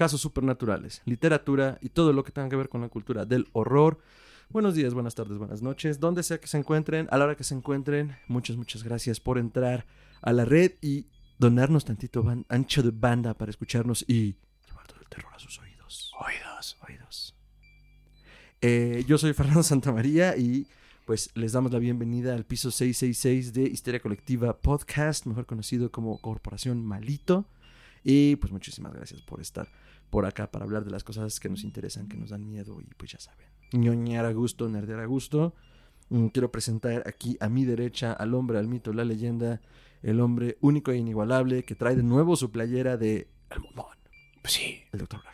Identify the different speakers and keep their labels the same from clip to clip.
Speaker 1: casos supernaturales, literatura y todo lo que tenga que ver con la cultura del horror. Buenos días, buenas tardes, buenas noches, donde sea que se encuentren, a la hora que se encuentren. Muchas, muchas gracias por entrar a la red y donarnos tantito ban- ancho de banda para escucharnos y llevar todo el terror a sus oídos. Oídos, oídos. Eh, yo soy Fernando Santamaría y pues les damos la bienvenida al piso 666 de Histeria Colectiva Podcast, mejor conocido como Corporación Malito. Y pues muchísimas gracias por estar por acá para hablar de las cosas que nos interesan, que nos dan miedo y pues ya saben, ñoñar a gusto, nerdear a gusto. Mm, Quiero presentar aquí a mi derecha al hombre, al mito, la leyenda, el hombre único e inigualable que trae de nuevo su playera de El Mondón,
Speaker 2: Pues sí.
Speaker 1: el. Braham.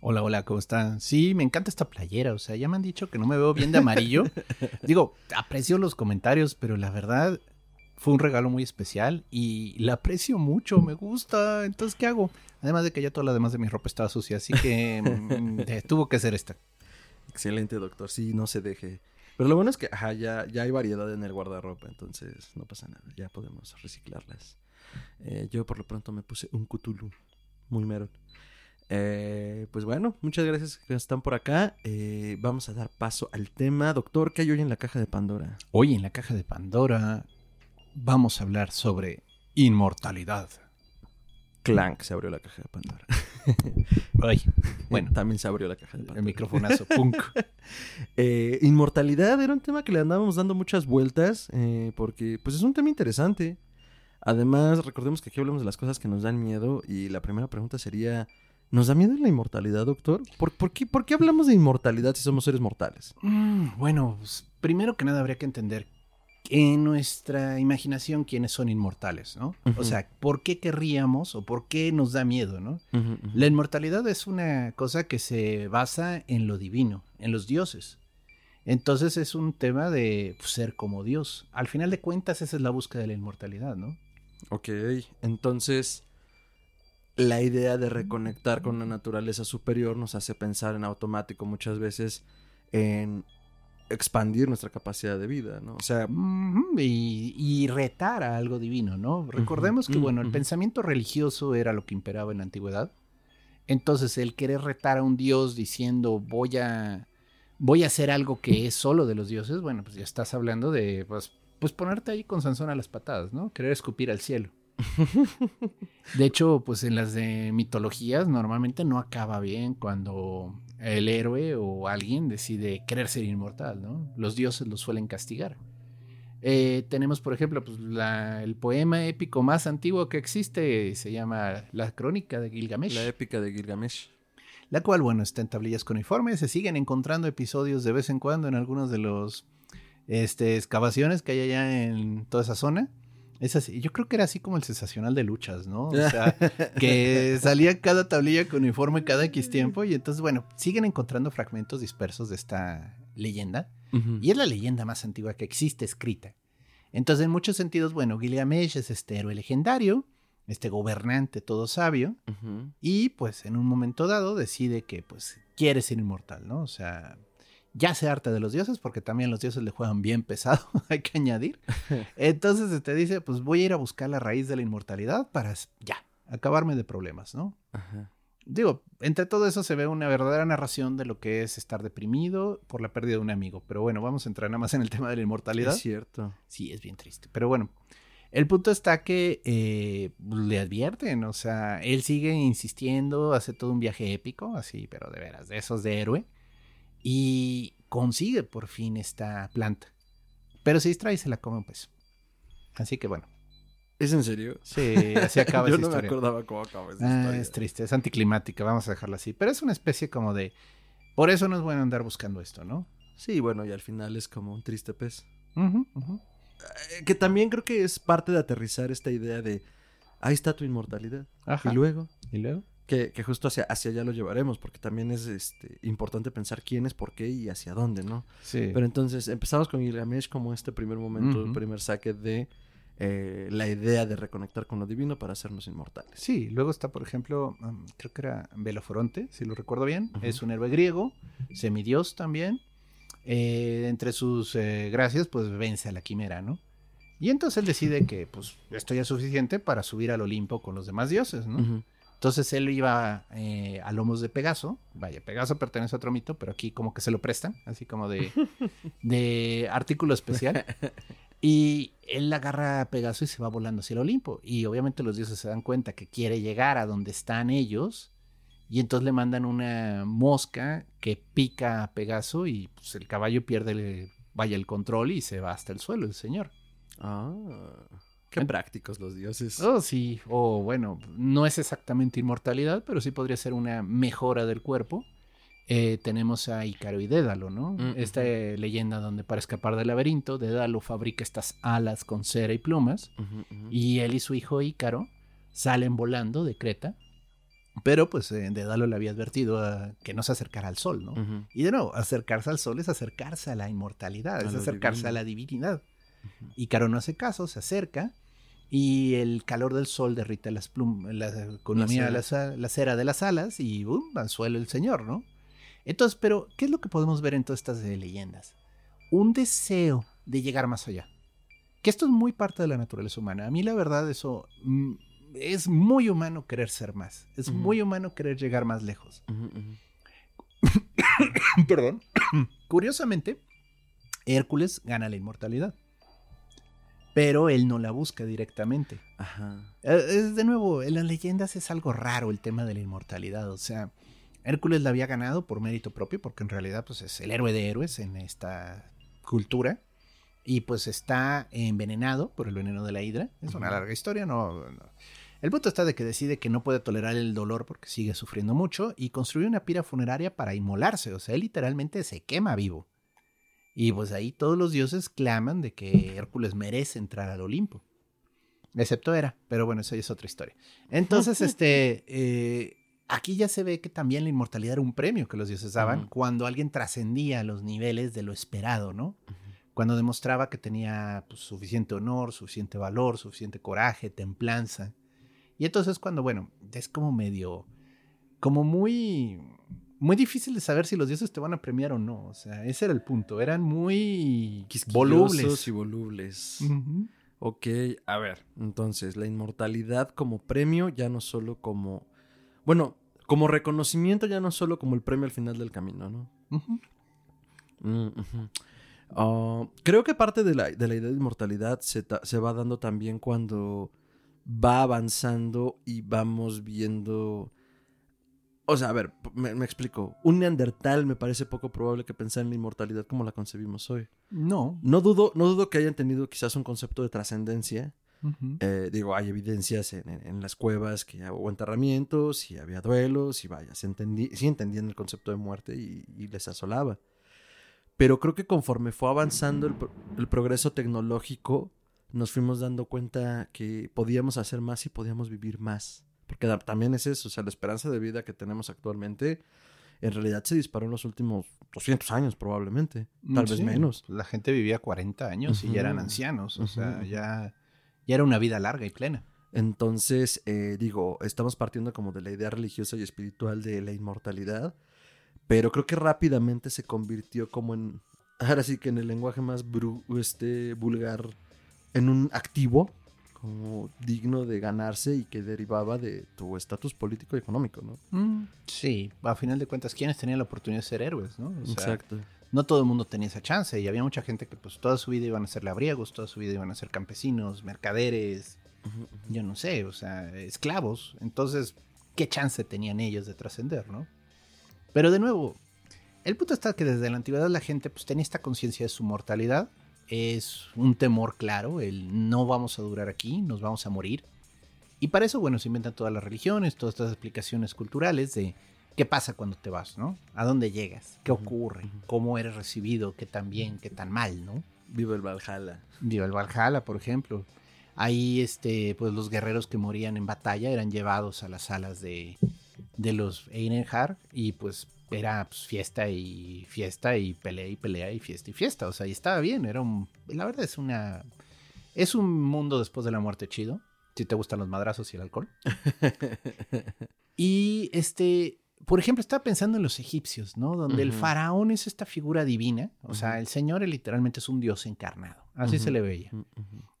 Speaker 2: Hola, hola, ¿cómo están? Sí, me encanta esta playera. O sea, ya me han dicho que no me veo bien de amarillo. Digo, aprecio los comentarios, pero la verdad fue un regalo muy especial y la aprecio mucho, me gusta. Entonces, ¿qué hago? Además de que ya toda la demás de mi ropa estaba sucia, así que mm, eh, tuvo que ser esta.
Speaker 1: Excelente, doctor. Sí, no se deje. Pero lo bueno es que ajá, ya, ya hay variedad en el guardarropa, entonces no pasa nada. Ya podemos reciclarlas. Eh, yo por lo pronto me puse un Cthulhu. Muy mero. Eh, pues bueno, muchas gracias que están por acá. Eh, vamos a dar paso al tema. Doctor, ¿qué hay hoy en la caja de Pandora?
Speaker 2: Hoy en la caja de Pandora vamos a hablar sobre inmortalidad.
Speaker 1: Clank se abrió la caja de Pandora.
Speaker 2: Ay, bueno,
Speaker 1: también se abrió la caja de Pandora.
Speaker 2: el microfonazo, punk.
Speaker 1: Eh, inmortalidad era un tema que le andábamos dando muchas vueltas eh, porque pues es un tema interesante. Además, recordemos que aquí hablamos de las cosas que nos dan miedo y la primera pregunta sería, ¿nos da miedo la inmortalidad, doctor? ¿Por, por qué, por qué hablamos de inmortalidad si somos seres mortales?
Speaker 2: Mm, bueno, pues, primero que nada habría que entender en nuestra imaginación quiénes son inmortales, ¿no? O sea, ¿por qué querríamos o por qué nos da miedo, ¿no? La inmortalidad es una cosa que se basa en lo divino, en los dioses. Entonces es un tema de pues, ser como Dios. Al final de cuentas, esa es la búsqueda de la inmortalidad, ¿no?
Speaker 1: Ok, entonces la idea de reconectar con la naturaleza superior nos hace pensar en automático muchas veces en expandir nuestra capacidad de vida, ¿no? O sea,
Speaker 2: Y, y retar a algo divino, ¿no? Recordemos que, bueno, el pensamiento religioso era lo que imperaba en la antigüedad. Entonces, el querer retar a un dios diciendo voy a, voy a hacer algo que es solo de los dioses, bueno, pues ya estás hablando de, pues, pues ponerte ahí con Sansón a las patadas, ¿no? Querer escupir al cielo. De hecho, pues en las de mitologías normalmente no acaba bien cuando el héroe o alguien decide querer ser inmortal, ¿no? Los dioses lo suelen castigar. Eh, tenemos, por ejemplo, pues, la- el poema épico más antiguo que existe, se llama La Crónica de Gilgamesh.
Speaker 1: la épica de Gilgamesh.
Speaker 2: La cual, bueno, está en tablillas cuneiformes. Se siguen encontrando episodios de vez en cuando en algunos de los este, excavaciones que hay allá en toda esa zona. Es así. Yo creo que era así como el sensacional de luchas, ¿no? O sea, que salía cada tablilla cuneiforme cada X tiempo. Y entonces, bueno, siguen encontrando fragmentos dispersos de esta leyenda. Y es la leyenda más antigua que existe escrita. Entonces, en muchos sentidos, bueno, Gilgamesh es este héroe legendario, este gobernante todo sabio. Y pues en un momento dado decide que pues quiere ser inmortal, ¿no? O sea, ya se harta de los dioses porque también los dioses le juegan bien pesado, hay que añadir. Entonces te dice, pues voy a ir a buscar la raíz de la inmortalidad para ya, acabarme de problemas, ¿no?
Speaker 1: Ajá.
Speaker 2: Digo, entre todo eso se ve una verdadera narración de lo que es estar deprimido por la pérdida de un amigo. Pero bueno, vamos a entrar nada más en el tema de la inmortalidad.
Speaker 1: Es cierto.
Speaker 2: Sí, es bien triste. Pero bueno, el punto está que eh, le advierten, o sea, él sigue insistiendo, hace todo un viaje épico, así, pero de veras, de esos de héroe, y consigue por fin esta planta. Pero se distrae y se la come un pez. Así que bueno,
Speaker 1: ¿Es en serio?
Speaker 2: sí, así acaba
Speaker 1: Yo
Speaker 2: esa
Speaker 1: no me acordaba cómo acaba esa
Speaker 2: Ah,
Speaker 1: historia.
Speaker 2: es triste, es anticlimática, vamos a dejarla así. Pero es una especie como de... Por eso no es bueno andar buscando esto, ¿no?
Speaker 1: Sí, bueno, y al final es como un triste pez. Eh, Que también creo que es parte de aterrizar esta idea de ahí está tu inmortalidad.
Speaker 2: Ajá.
Speaker 1: Y luego,
Speaker 2: ¿Y luego?
Speaker 1: Que, que justo hacia, hacia allá lo llevaremos, porque también es este, importante pensar quién es, por qué y hacia dónde, ¿no?
Speaker 2: Sí.
Speaker 1: Pero entonces empezamos con Gilgamesh como este primer momento, el primer saque de eh, la idea de reconectar con lo divino para hacernos inmortales.
Speaker 2: Sí, luego está, por ejemplo, um, creo que era Beloforonte, si lo recuerdo bien. Es un héroe griego, semidios también. Eh, entre sus eh, gracias, pues vence a la quimera, ¿no? Y entonces él decide que, pues, esto ya es suficiente para subir al Olimpo con los demás dioses, ¿no? Entonces él iba eh, a lomos de Pegaso. Vaya, Pegaso pertenece a otro mito, pero aquí como que se lo prestan, así como de, de artículo especial. Y él agarra a Pegaso y se va volando hacia el Olimpo. Y obviamente los dioses se dan cuenta que quiere llegar a donde están ellos. Y entonces le mandan una mosca que pica a Pegaso y pues, el caballo pierde el- vaya el control y se va hasta el suelo el señor.
Speaker 1: Ah, qué prácticos los dioses.
Speaker 2: Oh, sí. O bueno, no es exactamente inmortalidad, pero sí podría ser una mejora del cuerpo. Eh, tenemos a Ícaro y Dédalo, ¿no?
Speaker 1: Mm,
Speaker 2: Esta eh, leyenda donde para escapar del laberinto, Dédalo fabrica estas alas con cera y plumas. Y él y su hijo Ícaro salen volando de Creta. Pero pues eh, Dédalo le había advertido a que no se acercara al sol, ¿no? Y de nuevo, acercarse al sol es acercarse a la inmortalidad,
Speaker 1: A
Speaker 2: es acercarse
Speaker 1: divino.
Speaker 2: a la divinidad. Ícaro no hace caso, se acerca y el calor del sol derrite las plumas, la economía,
Speaker 1: La
Speaker 2: la, sa- la cera de las alas y ¡bum! al suelo el señor, ¿no? Entonces, pero, ¿qué es lo que podemos ver en todas estas eh, leyendas? Un deseo de llegar más allá. Que esto es muy parte de la naturaleza humana. A mí la verdad eso mm, es muy humano querer ser más. Es muy humano querer llegar más lejos. Perdón. Curiosamente, Hércules gana la inmortalidad. Pero él no la busca directamente.
Speaker 1: Ajá.
Speaker 2: Eh, Es de nuevo, en las leyendas es algo raro el tema de la inmortalidad. O sea, Hércules la había ganado por mérito propio, porque en realidad pues, es el héroe de héroes en esta cultura. Y pues está envenenado por el veneno de la hidra. Es una larga historia, no, no. El punto está de que decide que no puede tolerar el dolor porque sigue sufriendo mucho y construye una pira funeraria para inmolarse. O sea, él literalmente se quema vivo. Y pues ahí todos los dioses claman de que Hércules merece entrar al Olimpo. Excepto Hera, pero bueno, eso ya es otra historia. Entonces, este, eh, aquí ya se ve que también la inmortalidad era un premio que los dioses daban cuando alguien trascendía los niveles de lo esperado, ¿no? Cuando demostraba que tenía pues, suficiente honor, suficiente valor, suficiente coraje, templanza. Y entonces cuando, bueno, es como medio, como muy, muy difícil de saber si los dioses te van a premiar o no. O sea, ese era el punto. Eran muy volubles.
Speaker 1: y volubles.
Speaker 2: Ujú.
Speaker 1: Ok, a ver, entonces la inmortalidad como premio ya no solo como, bueno, como reconocimiento ya no solo como el premio al final del camino, ¿no? Mm. Ah, creo que parte de la, de la idea de inmortalidad se, se va dando también cuando va avanzando y vamos viendo... O sea, a ver, me, me explico. Un neandertal me parece poco probable que pensara en la inmortalidad como la concebimos hoy.
Speaker 2: No.
Speaker 1: No dudo, no dudo que hayan tenido quizás un concepto de trascendencia. Eh, digo, hay evidencias en, en- en las cuevas que hubo enterramientos y había duelos y vaya, se entendí, sí entendían el concepto de muerte y, y les asolaba. Pero creo que conforme fue avanzando el, pro- el progreso tecnológico, nos fuimos dando cuenta que podíamos hacer más y podíamos vivir más. Porque también es eso, o sea, la esperanza de vida que tenemos actualmente en realidad se disparó en los últimos 200 años probablemente, tal vez menos.
Speaker 2: La gente vivía 40 años y ya eran ancianos. O sea, ya, ya era una vida larga y plena.
Speaker 1: Entonces, eh, digo, estamos partiendo como de la idea religiosa y espiritual de la inmortalidad, pero creo que rápidamente se convirtió como en, ahora sí que en el lenguaje más bru- este, vulgar, en un activo como digno de ganarse y que derivaba de tu estatus político y económico, ¿no?
Speaker 2: Mm, Sí, a final de cuentas, ¿quiénes tenían la oportunidad de ser héroes? ¿no? O sea,
Speaker 1: Exacto.
Speaker 2: no todo el mundo tenía esa chance y había mucha gente que pues toda su vida iban a ser labriegos, toda su vida iban a ser campesinos, mercaderes, yo no sé, o sea, esclavos. Entonces, ¿qué chance tenían ellos de trascender, no? Pero de nuevo, el punto está que desde la antigüedad la gente pues tenía esta conciencia de su mortalidad. Es un temor claro, el no vamos a durar aquí, nos vamos a morir. Y para eso, bueno, se inventan todas las religiones, todas estas explicaciones culturales de qué pasa cuando te vas, ¿no? ¿A dónde llegas? ¿Qué ocurre? ¿Cómo eres recibido? ¿Qué tan bien? ¿Qué tan mal, no?
Speaker 1: Viva el Valhalla.
Speaker 2: Viva el Valhalla, por ejemplo. Ahí, este, pues los guerreros que morían en batalla eran llevados a las salas de, de los Einenhar y pues era pues, fiesta y fiesta y pelea y pelea y fiesta y fiesta. O sea, y estaba bien, era un... La verdad es una... Es un mundo después de la muerte chido, si te gustan los madrazos y el alcohol. y este, por ejemplo, estaba pensando en los egipcios, ¿no? Donde el faraón es esta figura divina, o sea, el señor literalmente es un dios encarnado, así se le veía.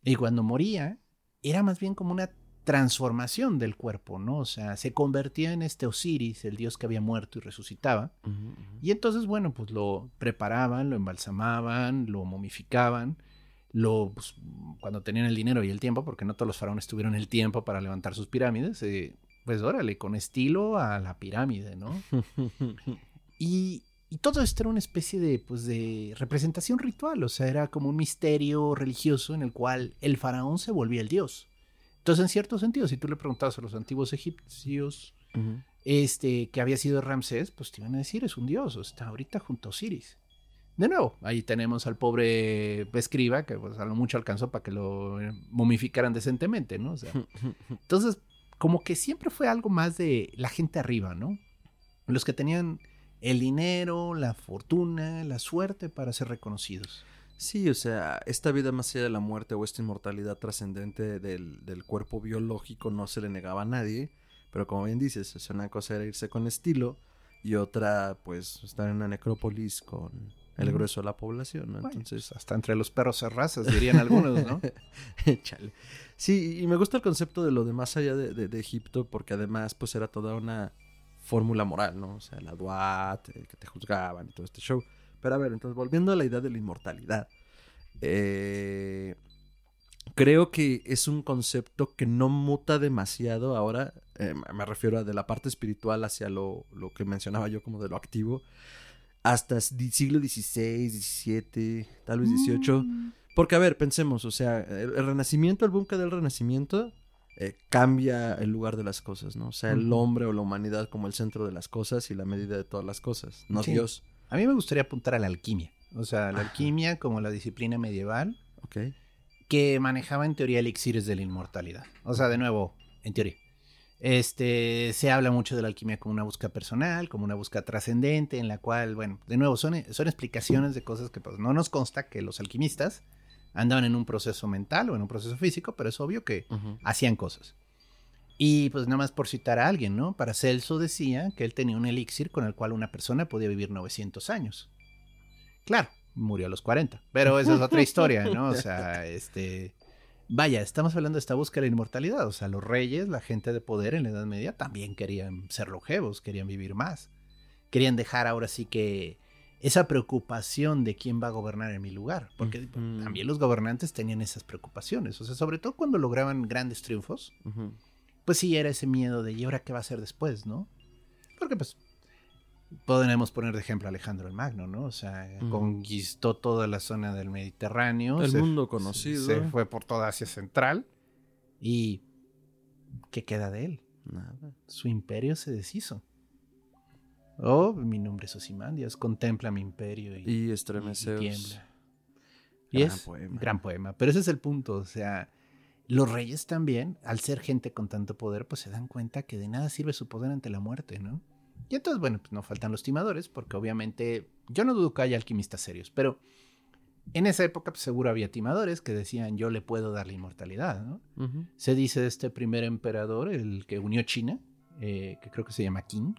Speaker 2: Y cuando moría, era más bien como una transformación del cuerpo, ¿no? O sea, se convertía en este Osiris, el dios que había muerto y resucitaba. Y entonces, bueno, pues lo preparaban, lo embalsamaban, lo momificaban, lo, pues, cuando tenían el dinero y el tiempo, porque no todos los faraones tuvieron el tiempo para levantar sus pirámides, eh, pues órale, con estilo a la pirámide, ¿no? Y, y todo esto era una especie de, pues, de representación ritual, o sea, era como un misterio religioso en el cual el faraón se volvía el dios. Entonces, en cierto sentido, si tú le preguntabas a los antiguos egipcios este, que había sido Ramsés, pues te iban a decir, es un dios, o está ahorita junto a Osiris. De nuevo, ahí tenemos al pobre escriba, que pues a lo mucho alcanzó para que lo eh, momificaran decentemente, ¿no? O sea, entonces, como que siempre fue algo más de la gente arriba, ¿no? Los que tenían el dinero, la fortuna, la suerte para ser reconocidos.
Speaker 1: Sí, o sea, esta vida más allá de la muerte o esta inmortalidad trascendente del, del cuerpo biológico no se le negaba a nadie, pero como bien dices, o sea, una cosa era irse con estilo y otra, pues, estar en una necrópolis con el grueso de la población, ¿no?
Speaker 2: Bueno,
Speaker 1: Entonces,
Speaker 2: pues, hasta entre los perros se razas, dirían algunos, ¿no?
Speaker 1: Chale. Sí, y me gusta el concepto de lo de más allá de, de- de Egipto, porque además, pues era toda una fórmula moral, ¿no? O sea, la duat, eh, que te juzgaban y todo este show. Pero a ver, entonces, volviendo a la idea de la inmortalidad, eh, creo que es un concepto que no muta demasiado ahora. eh, me refiero a de la parte espiritual hacia lo, lo que mencionaba yo como de lo activo. Hasta siglo XVI, XVII, tal vez XVIII.
Speaker 2: Mm.
Speaker 1: Porque, a ver, pensemos, o sea, el, el renacimiento, el búnker del renacimiento, eh, cambia el lugar de las cosas, ¿no? O sea, el hombre o la humanidad como el centro de las cosas y la medida de todas las cosas, no
Speaker 2: Sí.
Speaker 1: Dios.
Speaker 2: A mí me gustaría apuntar a la alquimia. O sea, la
Speaker 1: Ajá.
Speaker 2: alquimia como la disciplina medieval
Speaker 1: ¿Ok?
Speaker 2: que manejaba en teoría elixires de la inmortalidad. O sea, de nuevo, en teoría. Este, se habla mucho de la alquimia como una búsqueda personal, como una búsqueda trascendente, en la cual, bueno, de nuevo, son, son explicaciones de cosas que pues, no nos consta que los alquimistas andaban en un proceso mental o en un proceso físico, pero es obvio que hacían cosas. Y pues nada más por citar a alguien, ¿no? Paracelso decía que él tenía un elixir con el cual una persona podía vivir 900 años. Claro, murió a los 40, pero esa es otra historia, ¿no? O sea, este... Vaya, estamos hablando de esta búsqueda de la inmortalidad. O sea, los reyes, la gente de poder en la Edad Media también querían ser longevos, querían vivir más. Querían dejar ahora sí que esa preocupación de quién va a gobernar en mi lugar. Porque también los gobernantes tenían esas preocupaciones. O sea, sobre todo cuando lograban grandes triunfos,
Speaker 1: Ujú.
Speaker 2: Pues sí era ese miedo de ¿y ahora qué va a hacer después, no? Porque pues podemos poner de ejemplo a Alejandro el Magno, ¿no? O sea, conquistó toda la zona del Mediterráneo.
Speaker 1: El
Speaker 2: se-
Speaker 1: mundo conocido.
Speaker 2: Se fue por toda Asia Central y ¿qué queda de él?
Speaker 1: Nada.
Speaker 2: Su imperio se deshizo. Oh, mi nombre es Osimandias, contempla mi imperio y,
Speaker 1: Y
Speaker 2: y tiembla. Y
Speaker 1: Gran
Speaker 2: es
Speaker 1: poema.
Speaker 2: gran poema. Pero ese es el punto. O sea, los reyes también, al ser gente con tanto poder, pues se dan cuenta que de nada sirve su poder ante la muerte, ¿no? Y entonces, bueno, pues no faltan los timadores, porque obviamente yo no dudo que haya alquimistas serios, pero en esa época pues, seguro había timadores que decían yo le puedo dar la inmortalidad, ¿no? Se dice de este primer emperador, el que unió China, eh, que creo que se llama Qin.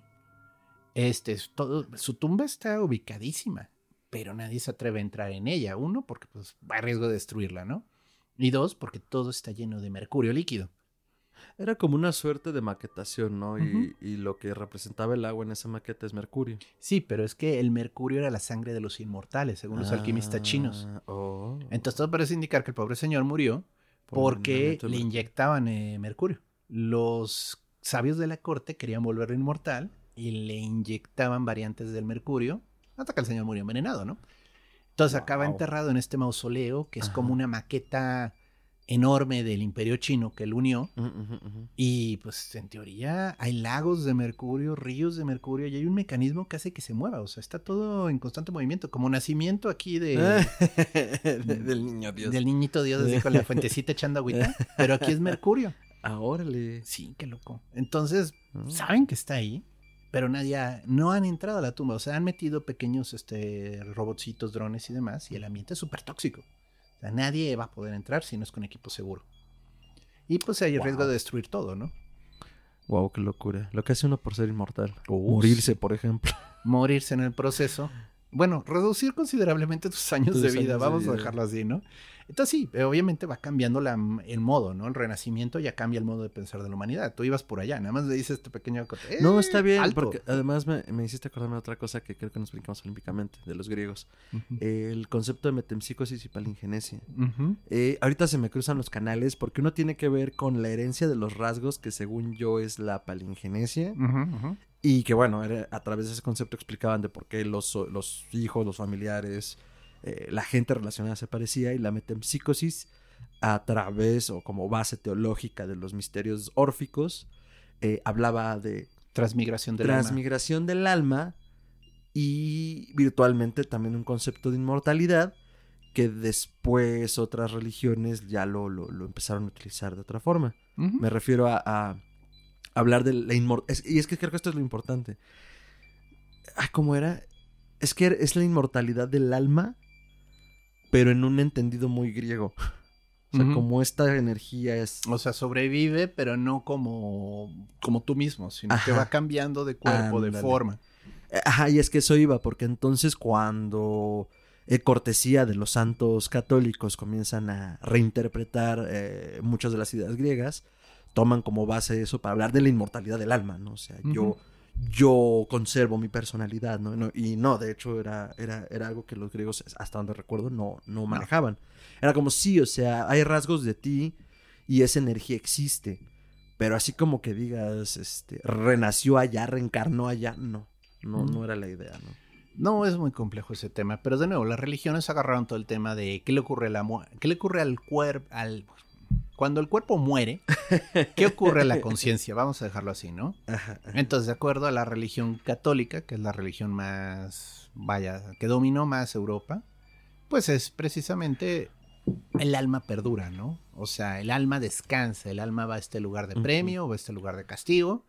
Speaker 2: Este, es todo, su tumba está ubicadísima, pero nadie se atreve a entrar en ella. Uno, porque pues, va a riesgo de destruirla, ¿no? Y dos, porque todo está lleno de mercurio líquido.
Speaker 1: Era como una suerte de maquetación, ¿no? Y- lo que representaba el agua en esa maqueta es mercurio.
Speaker 2: Sí, pero es que el mercurio era la sangre de los inmortales, según los alquimistas chinos.
Speaker 1: Ah, oh.
Speaker 2: Entonces todo parece indicar que el pobre señor murió
Speaker 1: Por
Speaker 2: porque le inyectaban eh, mercurio. Los sabios de la corte querían volverlo inmortal y le inyectaban variantes del mercurio hasta que el señor murió envenenado, ¿no? Entonces acaba
Speaker 1: Wow.
Speaker 2: enterrado en este mausoleo que es
Speaker 1: Ajá.
Speaker 2: como una maqueta enorme del imperio chino que él unió y pues en teoría hay lagos de mercurio, ríos de mercurio y hay un mecanismo que hace que se mueva, o sea, está todo en constante movimiento, como nacimiento aquí de,
Speaker 1: De- del niño Dios.
Speaker 2: del niñito Dios así con la fuentecita echando agüita, pero aquí es mercurio.
Speaker 1: Ah, órale.
Speaker 2: Sí, qué loco. Entonces,
Speaker 1: Ah.
Speaker 2: saben que está ahí, pero nadie ha- no han entrado a la tumba. O sea, han metido pequeños este, robotcitos, drones y demás, y el ambiente es súper tóxico. O sea, nadie va a poder entrar si no es con equipo seguro. Y pues hay el riesgo de destruir todo, ¿no?
Speaker 1: Wow, qué locura. Lo que hace uno por ser inmortal. Morirse, por ejemplo.
Speaker 2: Morirse en el proceso. Bueno, reducir considerablemente tus años
Speaker 1: Tus
Speaker 2: de
Speaker 1: años
Speaker 2: vida,
Speaker 1: de
Speaker 2: vamos
Speaker 1: vida.
Speaker 2: a dejarlo así, ¿no? Entonces sí, eh, obviamente va cambiando la, el modo, ¿no? El renacimiento ya cambia el modo de pensar de la humanidad. Tú ibas por allá, nada más le dices este pequeño... acote-
Speaker 1: No,
Speaker 2: ¡Eh,
Speaker 1: está bien,
Speaker 2: alto!
Speaker 1: porque además me, me hiciste acordarme de otra cosa que creo que nos explicamos olímpicamente, de los griegos. El concepto de metempsicosis y palingenesia. Eh, ahorita se me cruzan los canales porque uno tiene que ver con la herencia de los rasgos, que según yo es la palingenesia. Y que bueno, era- a través de ese concepto explicaban de por qué los, los hijos, los familiares, eh, la gente relacionada se parecía y la metempsicosis a través o como base teológica de los misterios órficos eh, hablaba de
Speaker 2: Transmigración del alma.
Speaker 1: transmigración del alma y virtualmente también un concepto de inmortalidad que después otras religiones ya lo, lo- lo empezaron a utilizar de otra forma. Me refiero a, a hablar de la inmortalidad. Y es que creo que esto es lo importante. Ah, ¿cómo era? Es que es la inmortalidad del alma, pero en un entendido muy griego. O sea, como esta energía es...
Speaker 2: O sea, sobrevive, pero no como, como tú mismo, sino que va cambiando de cuerpo, de forma.
Speaker 1: Eh, Ajá, y es que eso iba, porque entonces cuando eh, cortesía de los santos católicos comienzan a reinterpretar eh, muchas de las ideas griegas, toman como base eso para hablar de la inmortalidad del alma, ¿no? O sea, yo conservo mi personalidad, ¿no? No, Y no, de hecho era, era, era algo que los griegos, hasta donde recuerdo, no, no manejaban. Era como, sí, o sea, hay rasgos de ti y esa energía existe. Pero así como que digas, este, renació allá, reencarnó allá, no. No,
Speaker 2: Mm.
Speaker 1: no era la idea, ¿no?
Speaker 2: No, es muy complejo ese tema, pero de nuevo, las religiones agarraron todo el tema de qué le ocurre la qué le ocurre al cuerpo, al cuando el cuerpo muere, ¿qué ocurre a la conciencia? Vamos a dejarlo así, ¿no?
Speaker 1: Ajá, ajá.
Speaker 2: Entonces, de acuerdo a la religión católica, que es la religión más, vaya, que dominó más Europa, pues es precisamente el alma perdura, ¿no? O sea, el alma descansa, el alma va a este lugar de premio o a este lugar de castigo,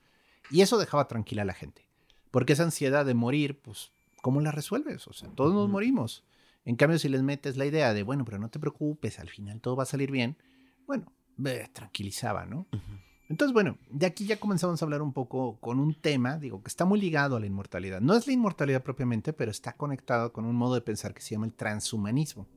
Speaker 2: y eso dejaba tranquila a la gente. Porque esa ansiedad de morir, pues, ¿cómo la resuelves? O sea, todos nos morimos. En cambio, si les metes la idea de, bueno, pero no te preocupes, al final todo va a salir bien, bueno, eh, tranquilizaba, ¿no? Entonces, bueno, de aquí ya comenzamos a hablar un poco con un tema, digo, que está muy ligado a la inmortalidad. No es la inmortalidad propiamente, pero está conectado con un modo de pensar que se llama el transhumanismo.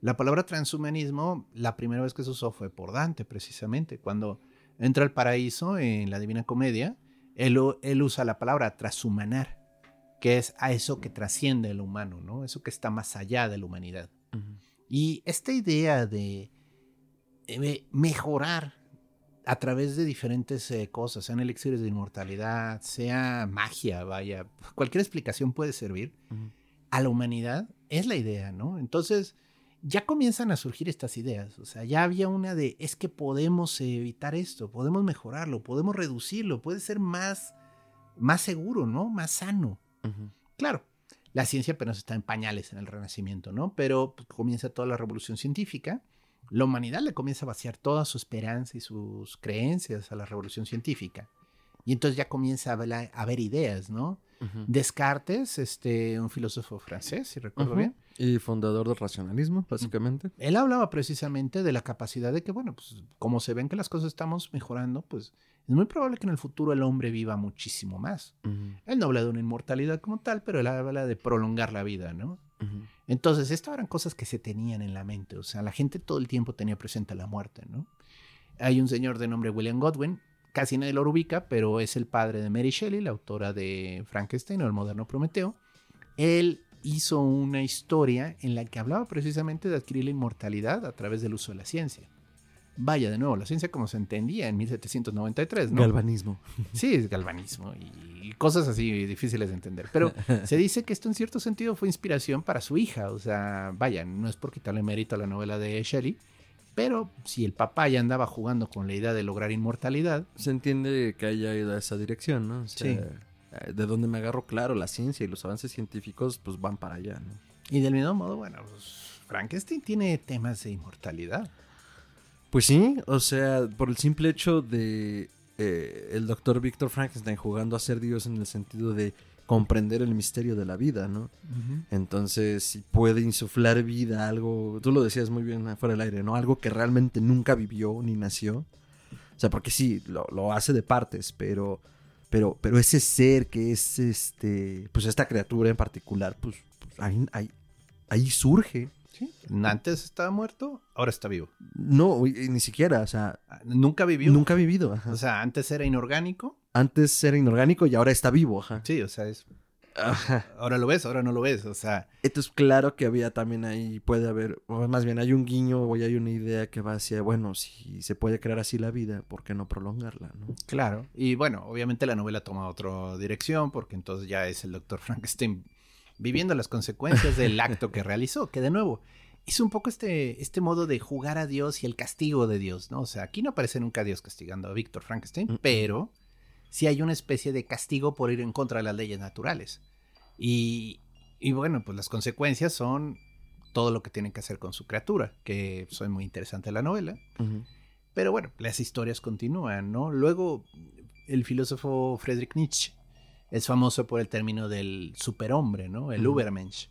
Speaker 2: La palabra transhumanismo, la primera vez que se usó fue por Dante, precisamente, cuando entra al paraíso en la Divina Comedia, él, él usa la palabra transhumanar, que es a eso que trasciende el humano, ¿no? Eso que está más allá de la humanidad. Y esta idea de eh, mejorar a través de diferentes eh, cosas, sean elixires de inmortalidad, sea magia, vaya, cualquier explicación puede servir a la humanidad, es la idea, ¿no? Entonces, ya comienzan a surgir estas ideas, o sea, ya había una de, es que podemos evitar esto, podemos mejorarlo, podemos reducirlo, puede ser más, más seguro, ¿no? Más sano. Claro, la ciencia apenas está en pañales en el Renacimiento, ¿no? Pero pues, comienza toda la revolución científica. La humanidad le comienza a vaciar toda su esperanza y sus creencias a la revolución científica. Y entonces ya comienza a haber, a haber ideas, ¿no? Descartes, este, un filósofo francés, si recuerdo
Speaker 1: Ujú.
Speaker 2: bien,
Speaker 1: Y fundador del racionalismo, básicamente.
Speaker 2: él hablaba precisamente de la capacidad de que, bueno, pues como se ven que las cosas estamos mejorando, pues es muy probable que en el futuro el hombre viva muchísimo más.
Speaker 1: Ujú.
Speaker 2: Él no habla de una inmortalidad como tal, pero él habla de prolongar la vida, ¿no? Entonces, estas eran cosas que se tenían en la mente, o sea, la gente todo el tiempo tenía presente la muerte, ¿no? Hay un señor de nombre William Godwin, casi nadie lo ubica, pero es el padre de Mary Shelley, la autora de Frankenstein o el moderno Prometeo. Él hizo una historia en la que hablaba precisamente de adquirir la inmortalidad a través del uso de la ciencia. Vaya, de nuevo, la ciencia como se entendía en 1793, ¿no?
Speaker 1: Galvanismo.
Speaker 2: Sí, es galvanismo y cosas así difíciles de entender. Pero se dice que esto en cierto sentido fue inspiración para su hija. O sea, vaya, no es por quitarle mérito a la novela de Shelley, pero si el papá ya andaba jugando con la idea de lograr inmortalidad,
Speaker 1: Se entiende que haya ido a esa dirección, ¿no? O sea,
Speaker 2: Sí.
Speaker 1: eh, De donde me agarro, claro, la ciencia y los avances científicos, pues van para allá, ¿no?
Speaker 2: y del mismo modo, bueno, pues, Frankenstein tiene temas de inmortalidad.
Speaker 1: Pues sí, o sea, por el simple hecho de eh, el doctor Víctor Frankenstein jugando a ser Dios en el sentido de comprender el misterio de la vida, ¿no? Entonces, si puede insuflar vida, algo, tú lo decías muy bien fuera del aire, ¿no? Algo que realmente nunca vivió ni nació. O sea, porque sí, lo, hace de partes, pero, pero, pero ese ser que es este, pues esta criatura en particular, pues, pues ahí, ahí, ahí surge.
Speaker 2: Antes estaba muerto, ahora está vivo.
Speaker 1: No, ni siquiera, o sea.
Speaker 2: Nunca vivió.
Speaker 1: Nunca ha vivido,
Speaker 2: O sea, antes era inorgánico.
Speaker 1: Antes era inorgánico y ahora está vivo, ajá.
Speaker 2: Sí, o sea, es. Ahora lo ves, ahora no lo ves, o sea.
Speaker 1: Entonces, claro que había también ahí, puede haber, o más bien hay un guiño o hay una idea que va hacia, bueno, si se puede crear así la vida, ¿por qué no prolongarla, no?
Speaker 2: Claro, y bueno, obviamente la novela toma otra dirección, porque entonces ya es el doctor Frankenstein viviendo las consecuencias del acto que realizó, que de nuevo, es un poco este, este modo de jugar a Dios y el castigo de Dios, ¿no? O sea, aquí no aparece nunca Dios castigando a Víctor Frankenstein, pero sí hay una especie de castigo por ir en contra de las leyes naturales. Y, y bueno, pues las consecuencias son todo lo que tienen que hacer con su criatura, que son muy interesante la novela. Pero bueno, las historias continúan, ¿no? Luego, el filósofo Friedrich Nietzsche es famoso por el término del superhombre, ¿no? El Ubermensch.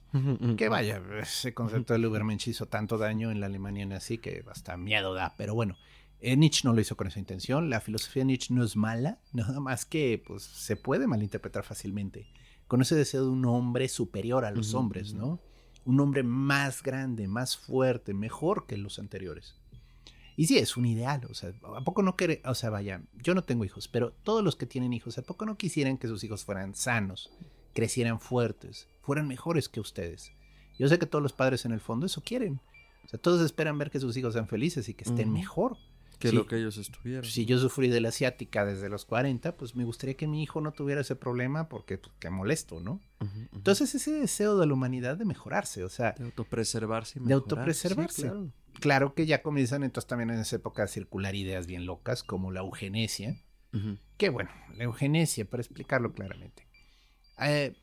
Speaker 2: Que vaya, ese concepto del Ubermensch hizo tanto daño en la Alemania nazi que hasta miedo da. Pero bueno, eh, Nietzsche no lo hizo con esa intención. La filosofía de Nietzsche no es mala, nada más que pues, se puede malinterpretar fácilmente. Con ese deseo de un hombre superior a los hombres, ¿no? Un hombre más grande, más fuerte, mejor que los anteriores. Y sí, es un ideal, o sea, ¿a poco no quiere, o sea, vaya, yo no tengo hijos, pero todos los que tienen hijos, ¿a poco no quisieran que sus hijos fueran sanos, crecieran fuertes, fueran mejores que ustedes? Yo sé que todos los padres en el fondo eso quieren. O sea, todos esperan ver que sus hijos sean felices y que estén mejor.
Speaker 1: Que lo que ellos estuvieron.
Speaker 2: Si yo sufrí de la asiática desde los 40, pues me gustaría que mi hijo no tuviera ese problema porque pues, que molesto, ¿no? Entonces ese deseo de la humanidad de mejorarse, o sea...
Speaker 1: De autopreservarse y
Speaker 2: De autopreservarse claro que ya comienzan entonces también en esa época a circular ideas bien locas como la eugenesia. Que bueno, la eugenesia, para explicarlo claramente, eh,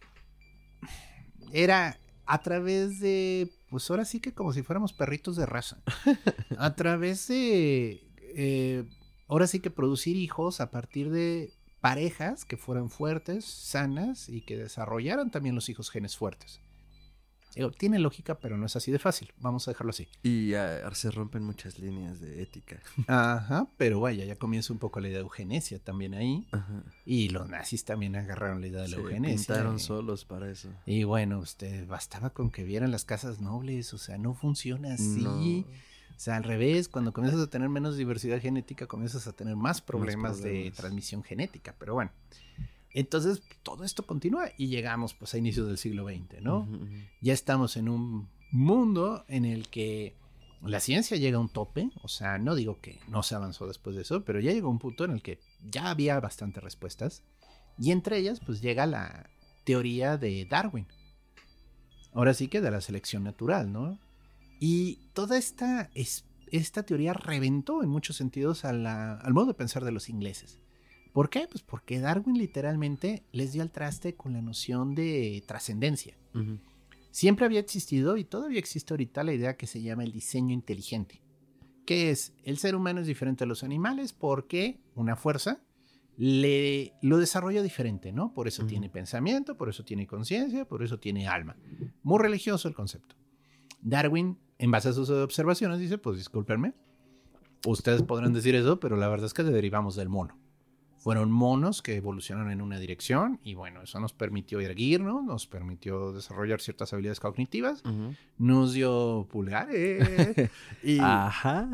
Speaker 2: era a través de, pues ahora sí que como si fuéramos perritos de raza, a través de, eh, ahora sí que producir hijos a partir de parejas que fueran fuertes, sanas y que desarrollaran también los hijos genes fuertes tiene lógica, pero no es así de fácil. Vamos a dejarlo así.
Speaker 1: Y se rompen muchas líneas de ética.
Speaker 2: Ajá, pero vaya, ya comienza un poco la idea de eugenesia también ahí. Ajá. Y los nazis también agarraron la idea de la eugenesia.
Speaker 1: pintaron solos para eso.
Speaker 2: Y bueno, usted bastaba con que vieran las casas nobles, o sea, no funciona así. O sea, al revés, cuando comienzas a tener menos diversidad genética, comienzas a tener más problemas. de transmisión genética. Pero bueno. Entonces, todo esto continúa y llegamos pues a inicios del siglo XX, ¿no? Ya estamos en un mundo en el que la ciencia llega a un tope, o sea, no digo que no se avanzó después de eso, pero ya llegó un punto en el que ya había bastantes respuestas y entre ellas pues llega la teoría de Darwin. Ahora sí que de la selección natural, ¿no? Y toda esta, esta teoría reventó en muchos sentidos al modo de pensar de los ingleses. ¿Por qué? Pues porque Darwin literalmente les dio al traste con la noción de trascendencia. Siempre había existido y todavía existe ahorita la idea que se llama el diseño inteligente, que es el ser humano es diferente a los animales porque una fuerza le, lo desarrolla diferente, ¿no? Por eso tiene pensamiento, por eso tiene conciencia, por eso tiene alma. Muy religioso el concepto. Darwin, en base a sus observaciones, dice, pues discúlpenme, ustedes podrán decir eso, pero la verdad es que derivamos del mono fueron monos que evolucionaron en una dirección y bueno, eso nos permitió erguirnos, nos permitió desarrollar ciertas habilidades cognitivas, nos dio pulgares.
Speaker 1: y, Ajá.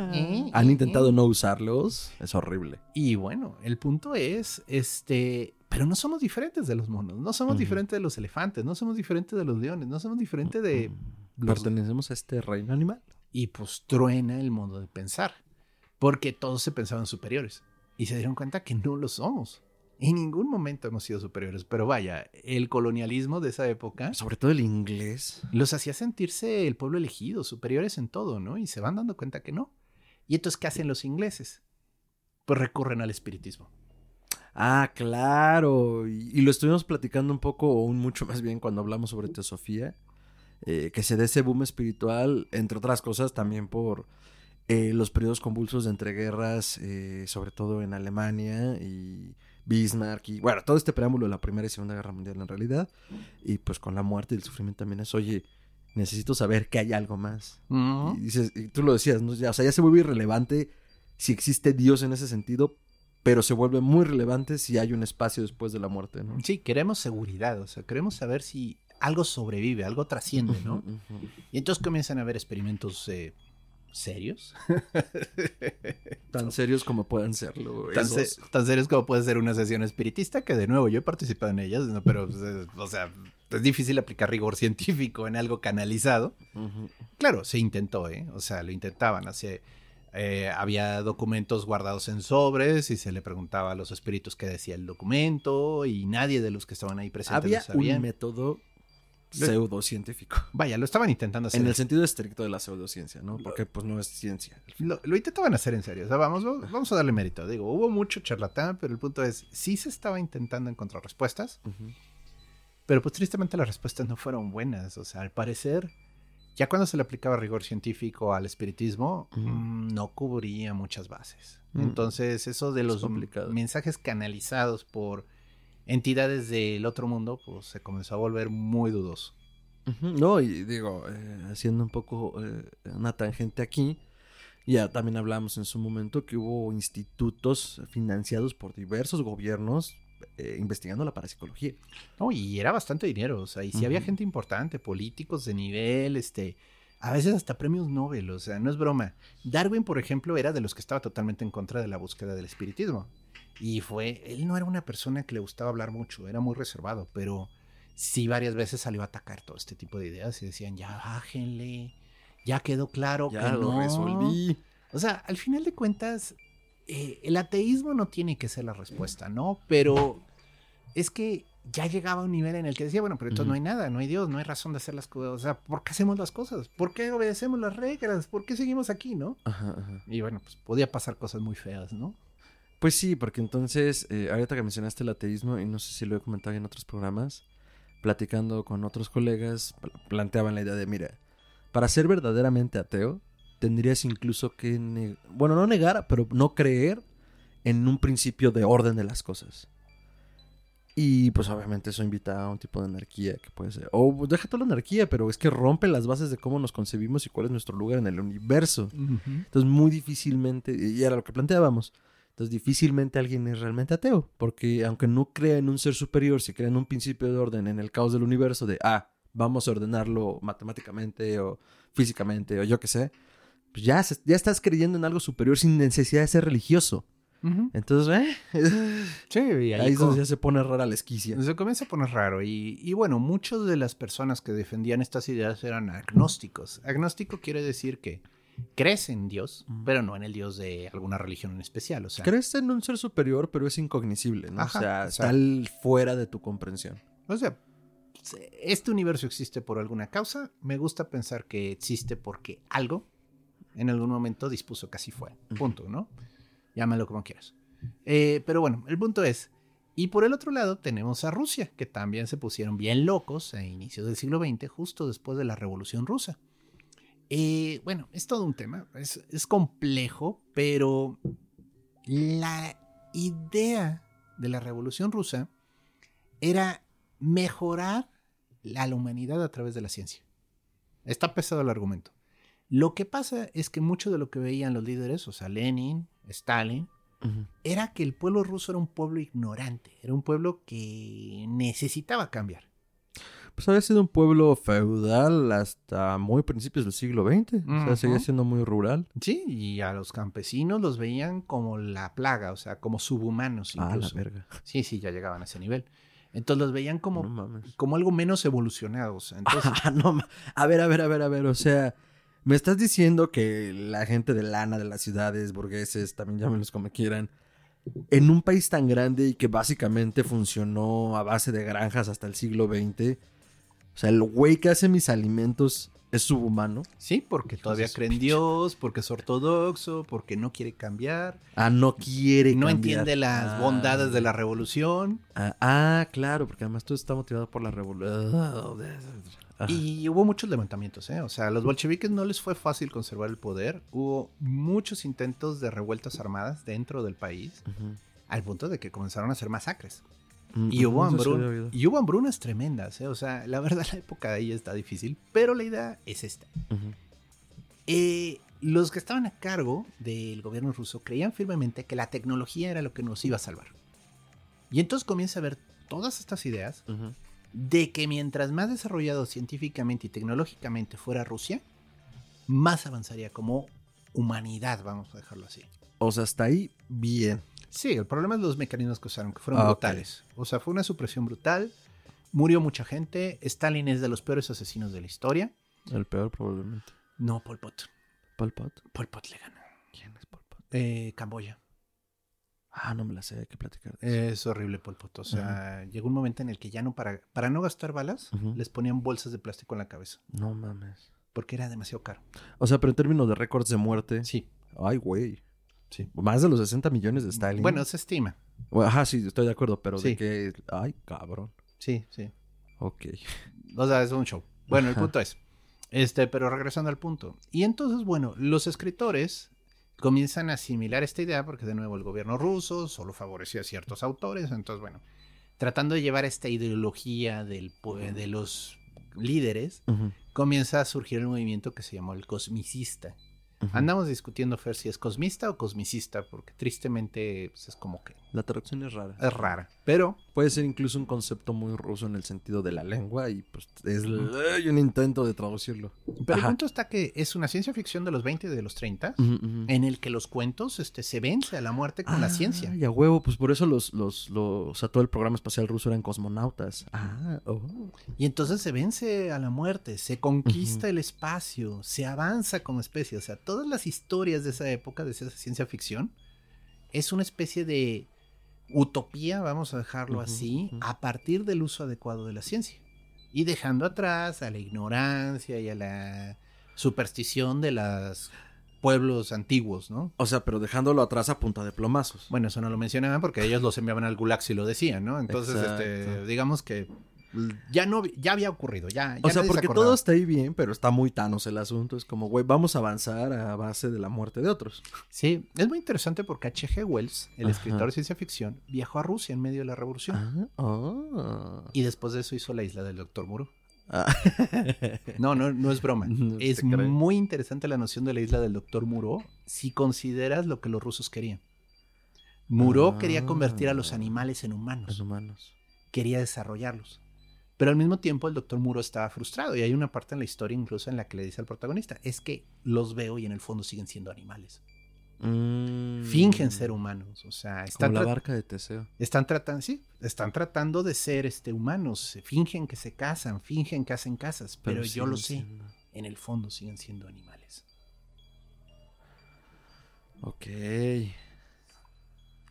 Speaker 1: Han intentado no usarlos, es horrible.
Speaker 2: Y bueno, el punto es, este, pero no somos diferentes de los monos, no somos diferentes de los elefantes, no somos diferentes de los leones, no somos diferentes de...
Speaker 1: Pertenecemos a este reino animal.
Speaker 2: Y pues truena el modo de pensar, porque todos se pensaban superiores y se dieron cuenta que no lo somos. En ningún momento hemos sido superiores, pero vaya, el colonialismo de esa época...
Speaker 1: Sobre todo el inglés.
Speaker 2: Los hacía sentirse el pueblo elegido, superiores en todo, ¿no? Y se van dando cuenta que no. ¿Y entonces qué hacen los ingleses? Pues recurren al espiritismo.
Speaker 1: Ah, claro. Y, lo estuvimos platicando un poco, o un mucho más bien, cuando hablamos sobre teosofía. Eh, que se dé ese boom espiritual, entre otras cosas, también por eh, los periodos convulsos de entreguerras, eh, sobre todo en Alemania y Bismarck y bueno, todo este preámbulo de la Primera y Segunda Guerra Mundial en realidad. Y pues con la muerte y el sufrimiento también es, oye, necesito saber que hay algo más. Y dices, y tú lo decías, ¿no? Ya, o sea, ya se vuelve irrelevante si existe Dios en ese sentido, pero se vuelve muy relevante si hay un espacio después de la muerte, ¿no?
Speaker 2: Sí, queremos seguridad, o sea, queremos saber si algo sobrevive, algo trasciende, ¿no? Y entonces comienzan a haber experimentos eh, serios.
Speaker 1: Tan serios como puedan serlo.
Speaker 2: tan,
Speaker 1: esos.
Speaker 2: se- tan serios como puede ser una sesión espiritista, que de nuevo yo he participado en ellas, ¿no? pero, pues, o sea, es difícil aplicar rigor científico en algo canalizado. Claro, se intentó, ¿eh? O sea, lo intentaban. Así, eh, había documentos guardados en sobres y se le preguntaba a los espíritus qué decía el documento y nadie de los que estaban ahí presentes
Speaker 1: Había
Speaker 2: lo sabían.
Speaker 1: un método pseudocientífico.
Speaker 2: Vaya, lo estaban intentando hacer.
Speaker 1: En el sentido estricto de la pseudociencia, ¿no? Porque pues no es ciencia.
Speaker 2: Lo, lo intentaban hacer en serio. O sea, vamos, vamos a darle mérito. Digo, hubo mucho charlatán, pero el punto es, sí se estaba intentando encontrar respuestas, pero pues tristemente las respuestas no fueron buenas. O sea, al parecer, ya cuando se le aplicaba rigor científico al espiritismo, mm, no cubría muchas bases.
Speaker 1: Mm.
Speaker 2: Entonces, eso de los mensajes canalizados por entidades del otro mundo, pues se comenzó a volver muy dudoso.
Speaker 1: No, y digo, eh, haciendo un poco eh, una tangente aquí, ya también hablamos en su momento que hubo institutos financiados por diversos gobiernos eh, investigando la parapsicología.
Speaker 2: No, y era bastante dinero, o sea, y sí había
Speaker 1: Ujú.
Speaker 2: gente importante, políticos de nivel, este, a veces hasta premios Nobel, o sea, no es broma. Darwin, por ejemplo, era de los que estaba totalmente en contra de la búsqueda del espiritismo. Y fue, él no era una persona que le gustaba hablar mucho, era muy reservado, pero sí varias veces salió a atacar todo este tipo de ideas y decían, ya bájenle, ya quedó claro
Speaker 1: Ya
Speaker 2: que
Speaker 1: lo
Speaker 2: no.
Speaker 1: resolví.
Speaker 2: O sea, al final de cuentas, eh, el ateísmo no tiene que ser la respuesta, ¿no? Pero es que ya llegaba a un nivel en el que decía, bueno, pero entonces no hay nada, no hay Dios, no hay razón de hacer las cosas. O sea, ¿por qué hacemos las cosas? ¿Por qué obedecemos las reglas? ¿Por qué seguimos aquí, no?
Speaker 1: Ajá, ajá.
Speaker 2: Y bueno, pues podía pasar cosas muy feas, ¿no?
Speaker 1: Pues sí, porque entonces, eh, ahorita que mencionaste el ateísmo, y no sé si lo he comentado en otros programas, platicando con otros colegas, pl- planteaban la idea de, mira, para ser verdaderamente ateo, tendrías incluso que, bueno, no negar, pero no creer en un principio de orden de las cosas. Y pues obviamente eso invita a un tipo de anarquía que puede ser, o deja toda la anarquía, pero es que rompe las bases de cómo nos concebimos y cuál es nuestro lugar en el universo. Entonces, muy difícilmente, y era lo que planteábamos, entonces difícilmente alguien es realmente ateo, porque aunque no crea en un ser superior, si crea en un principio de orden, en el caos del universo, de, ah, vamos a ordenarlo matemáticamente o físicamente o yo qué sé, pues ya, ya estás creyendo en algo superior sin necesidad de ser religioso. Entonces, eh,
Speaker 2: Sí, y ahí,
Speaker 1: ya se pone rara la esquicia.
Speaker 2: se comienza a poner raro. Y, y bueno, muchas de las personas que defendían estas ideas eran agnósticos. Agnóstico quiere decir que crees en Dios, pero no en el Dios de alguna religión en especial. O sea,
Speaker 1: Crees en un ser superior, pero es incognoscible, ¿no?
Speaker 2: Ajá,
Speaker 1: o sea,
Speaker 2: o
Speaker 1: fuera de tu comprensión.
Speaker 2: O sea, este universo existe por alguna causa. Me gusta pensar que existe porque algo en algún momento dispuso que así fue. Punto, ¿no? Llámalo como quieras. Eh, pero bueno, el punto es. Y por el otro lado tenemos a Rusia, que también se pusieron bien locos a inicios del siglo XX, justo después de la Revolución Rusa. Eh, bueno, es todo un tema, es, es complejo, pero la idea de la Revolución Rusa era mejorar a la humanidad a través de la ciencia. Está pesado el argumento. Lo que pasa es que mucho de lo que veían los líderes, o sea, Lenin, Stalin, era que el pueblo ruso era un pueblo ignorante, era un pueblo que necesitaba cambiar.
Speaker 1: Pues había sido un pueblo feudal hasta muy principios del siglo XX. O sea, seguía siendo muy rural.
Speaker 2: Sí, y a los campesinos los veían como la plaga, o sea, como subhumanos
Speaker 1: Ah, la
Speaker 2: incluso.
Speaker 1: verga.
Speaker 2: sí, sí, ya llegaban a ese nivel. Entonces los veían como,
Speaker 1: No
Speaker 2: como algo menos evolucionados. Entonces,
Speaker 1: Ah, no A ver, a ver, a ver, a ver. O sea, me estás diciendo que la gente de lana de las ciudades, burgueses, también llámenlos como quieran, en un país tan grande y que básicamente funcionó a base de granjas hasta el siglo XX, o sea, el güey que hace mis alimentos es subhumano.
Speaker 2: Sí, porque todavía cree en Dios, porque es ortodoxo, porque no quiere cambiar,
Speaker 1: Ah, no quiere
Speaker 2: no
Speaker 1: cambiar.
Speaker 2: entiende las
Speaker 1: Ah.
Speaker 2: bondades de la revolución.
Speaker 1: Ah, ah, claro, porque además todo está motivado por la revolución. Ajá.
Speaker 2: Y hubo muchos levantamientos, ¿eh? O sea, a los bolcheviques no les fue fácil conservar el poder. Hubo muchos intentos de revueltas armadas dentro del país, al punto de que comenzaron a hacer masacres.
Speaker 1: Mm,
Speaker 2: Y hubo,
Speaker 1: oído.
Speaker 2: y hubo hambrunas tremendas, ¿eh? O sea, la verdad la época de ahí está difícil, pero la idea es esta. Eh, los que estaban a cargo del gobierno ruso creían firmemente que la tecnología era lo que nos iba a salvar. Y entonces comienza a ver todas estas ideas de que mientras más desarrollado científicamente y tecnológicamente fuera Rusia, más avanzaría como humanidad, vamos a dejarlo así.
Speaker 1: O sea, hasta ahí, bien.
Speaker 2: Sí, el problema es los mecanismos que usaron, que fueron
Speaker 1: Ah,
Speaker 2: brutales. O sea, fue una supresión brutal, murió mucha gente, Stalin es de los peores asesinos de la historia.
Speaker 1: El peor, probablemente.
Speaker 2: No, Pol Pot.
Speaker 1: Pol Pot.
Speaker 2: Pol Pot le gana.
Speaker 1: ¿Quién es Pol Pot?
Speaker 2: Eh, Camboya.
Speaker 1: Ah, no me la sé, hay que platicar. de eso.
Speaker 2: Es horrible Pol Pot. O sea, llegó un momento en el que ya no para, para no gastar balas, les ponían bolsas de plástico en la cabeza,
Speaker 1: No mames.
Speaker 2: porque era demasiado caro.
Speaker 1: O sea, pero en términos de récords de muerte.
Speaker 2: Sí,
Speaker 1: Ay, güey.
Speaker 2: Sí.
Speaker 1: Más de los 60 millones de Stalin.
Speaker 2: Bueno, se estima.
Speaker 1: Ajá, sí, estoy de acuerdo, pero de
Speaker 2: Sí.
Speaker 1: que. Ay, cabrón.
Speaker 2: Sí, sí.
Speaker 1: Ok.
Speaker 2: O sea, es un show. Bueno, el punto es. Este, pero regresando al punto. Y entonces, bueno, los escritores comienzan a asimilar esta idea porque de nuevo el gobierno ruso solo favorecía a ciertos autores. Entonces, bueno, tratando de llevar esta ideología del, de los líderes, comienza a surgir el movimiento que se llamó el cosmicista. Andamos discutiendo, Fer, si es cosmista o cosmicista, porque tristemente pues, es como que
Speaker 1: La traducción es rara.
Speaker 2: es rara. Pero
Speaker 1: Puede ser incluso un concepto muy ruso en el sentido de la lengua y pues es hay un intento de traducirlo.
Speaker 2: Pero el
Speaker 1: Ajá.
Speaker 2: punto está que es una ciencia ficción de los 20 y de los 30
Speaker 1: Ujú, ujú.
Speaker 2: en el que los cuentos este, se vence a la muerte con la ciencia.
Speaker 1: Y a huevo, pues por eso los, los, los, o sea, todo el programa espacial ruso eran cosmonautas. Ah, oh.
Speaker 2: Y entonces se vence a la muerte, se conquista el espacio, se avanza como especie. O sea, todas las historias de esa época, de esa ciencia ficción, es una especie de utopía, vamos a dejarlo así, a partir del uso adecuado de la ciencia. Y dejando atrás a la ignorancia y a la superstición de los pueblos antiguos, ¿no?
Speaker 1: O sea, pero dejándolo atrás a punta de plomazos.
Speaker 2: Bueno, eso no lo mencionaban porque ellos los enviaban al gulag si lo decían, ¿no? Entonces, este, digamos que ya no, ya había ocurrido, ya. ya
Speaker 1: o sea,
Speaker 2: se
Speaker 1: porque todo está ahí bien, pero está muy tanos el asunto. Es como, güey, vamos a avanzar a base de la muerte de otros.
Speaker 2: Sí, es muy interesante porque H.G. Wells, el
Speaker 1: Ajá.
Speaker 2: escritor de ciencia ficción, viajó a Rusia en medio de la revolución.
Speaker 1: Ah, ah.
Speaker 2: Y después de eso hizo la isla del Doctor Muro.
Speaker 1: Ah.
Speaker 2: No, no, no es broma.
Speaker 1: No
Speaker 2: es muy interesante la noción de la isla del Doctor Muro si consideras lo que los rusos querían. Muro
Speaker 1: Ah.
Speaker 2: quería convertir a los animales en humanos. quería desarrollarlos. Pero al mismo tiempo el doctor Muro estaba frustrado y hay una parte en la historia incluso en la que le dice al protagonista, es que los veo y en el fondo siguen siendo animales.
Speaker 1: Mm.
Speaker 2: Fingen ser humanos, o sea,
Speaker 1: Como
Speaker 2: están,
Speaker 1: la
Speaker 2: tra-
Speaker 1: barca de Teseo.
Speaker 2: están tratando, sí, están tratando de ser este humanos, se fingen que se casan, fingen que hacen casas, pero, yo lo sé, en el fondo siguen siendo animales.
Speaker 1: Ok.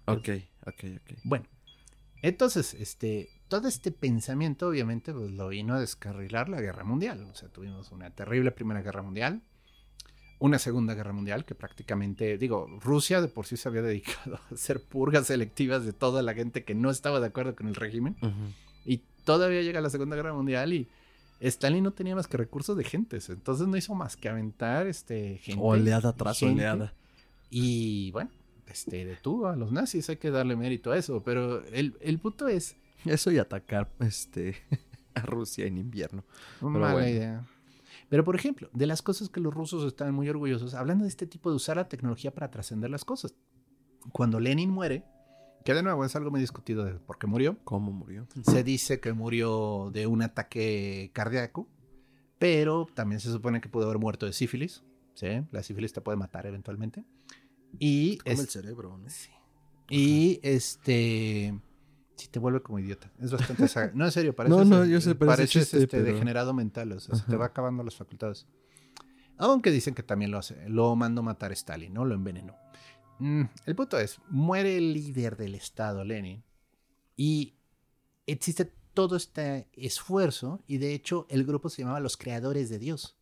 Speaker 1: Ok, ok, ok.
Speaker 2: Bueno, entonces, este, todo este pensamiento obviamente pues, lo vino a descarrilar la guerra mundial. O sea, tuvimos una terrible primera guerra mundial, una segunda guerra mundial que prácticamente, digo, Rusia de por sí se había dedicado a hacer purgas selectivas de toda la gente que no estaba de acuerdo con el régimen.
Speaker 1: Ujú.
Speaker 2: Y todavía llega la segunda guerra mundial y Stalin no tenía más que recursos de gentes. Entonces no hizo más que aventar este, gente.
Speaker 1: Oleada tras
Speaker 2: gente,
Speaker 1: oleada.
Speaker 2: Y bueno, este, detuvo a los nazis, hay que darle mérito a eso. Pero el, el punto es,
Speaker 1: Eso y atacar este a Rusia en invierno.
Speaker 2: Mala
Speaker 1: bueno.
Speaker 2: idea. Pero, por ejemplo, de las cosas que los rusos están muy orgullosos, hablando de este tipo de usar la tecnología para trascender las cosas. Cuando Lenin muere, que de nuevo es algo muy discutido de por qué murió,
Speaker 1: ¿Cómo murió?
Speaker 2: se dice que murió de un ataque cardíaco, pero también se supone que pudo haber muerto de sífilis. ¿sí? La sífilis te puede matar eventualmente. Y,
Speaker 1: Como el cerebro, ¿no?
Speaker 2: sí. y este... Sí, te vuelve como idiota. Es bastante... saga- No, en serio, pareces,
Speaker 1: No, no, yo sé, parece
Speaker 2: pareces,
Speaker 1: chiste,
Speaker 2: este,
Speaker 1: pero-
Speaker 2: degenerado mental. O sea, se te va acabando las facultades. Aunque dicen que también lo hace. Lo mandó matar Stalin, ¿no? Lo envenenó. Mm, el punto es, muere el líder del Estado, Lenin. Y existe todo este esfuerzo. Y de hecho, el grupo se llamaba Los Creadores de Dios.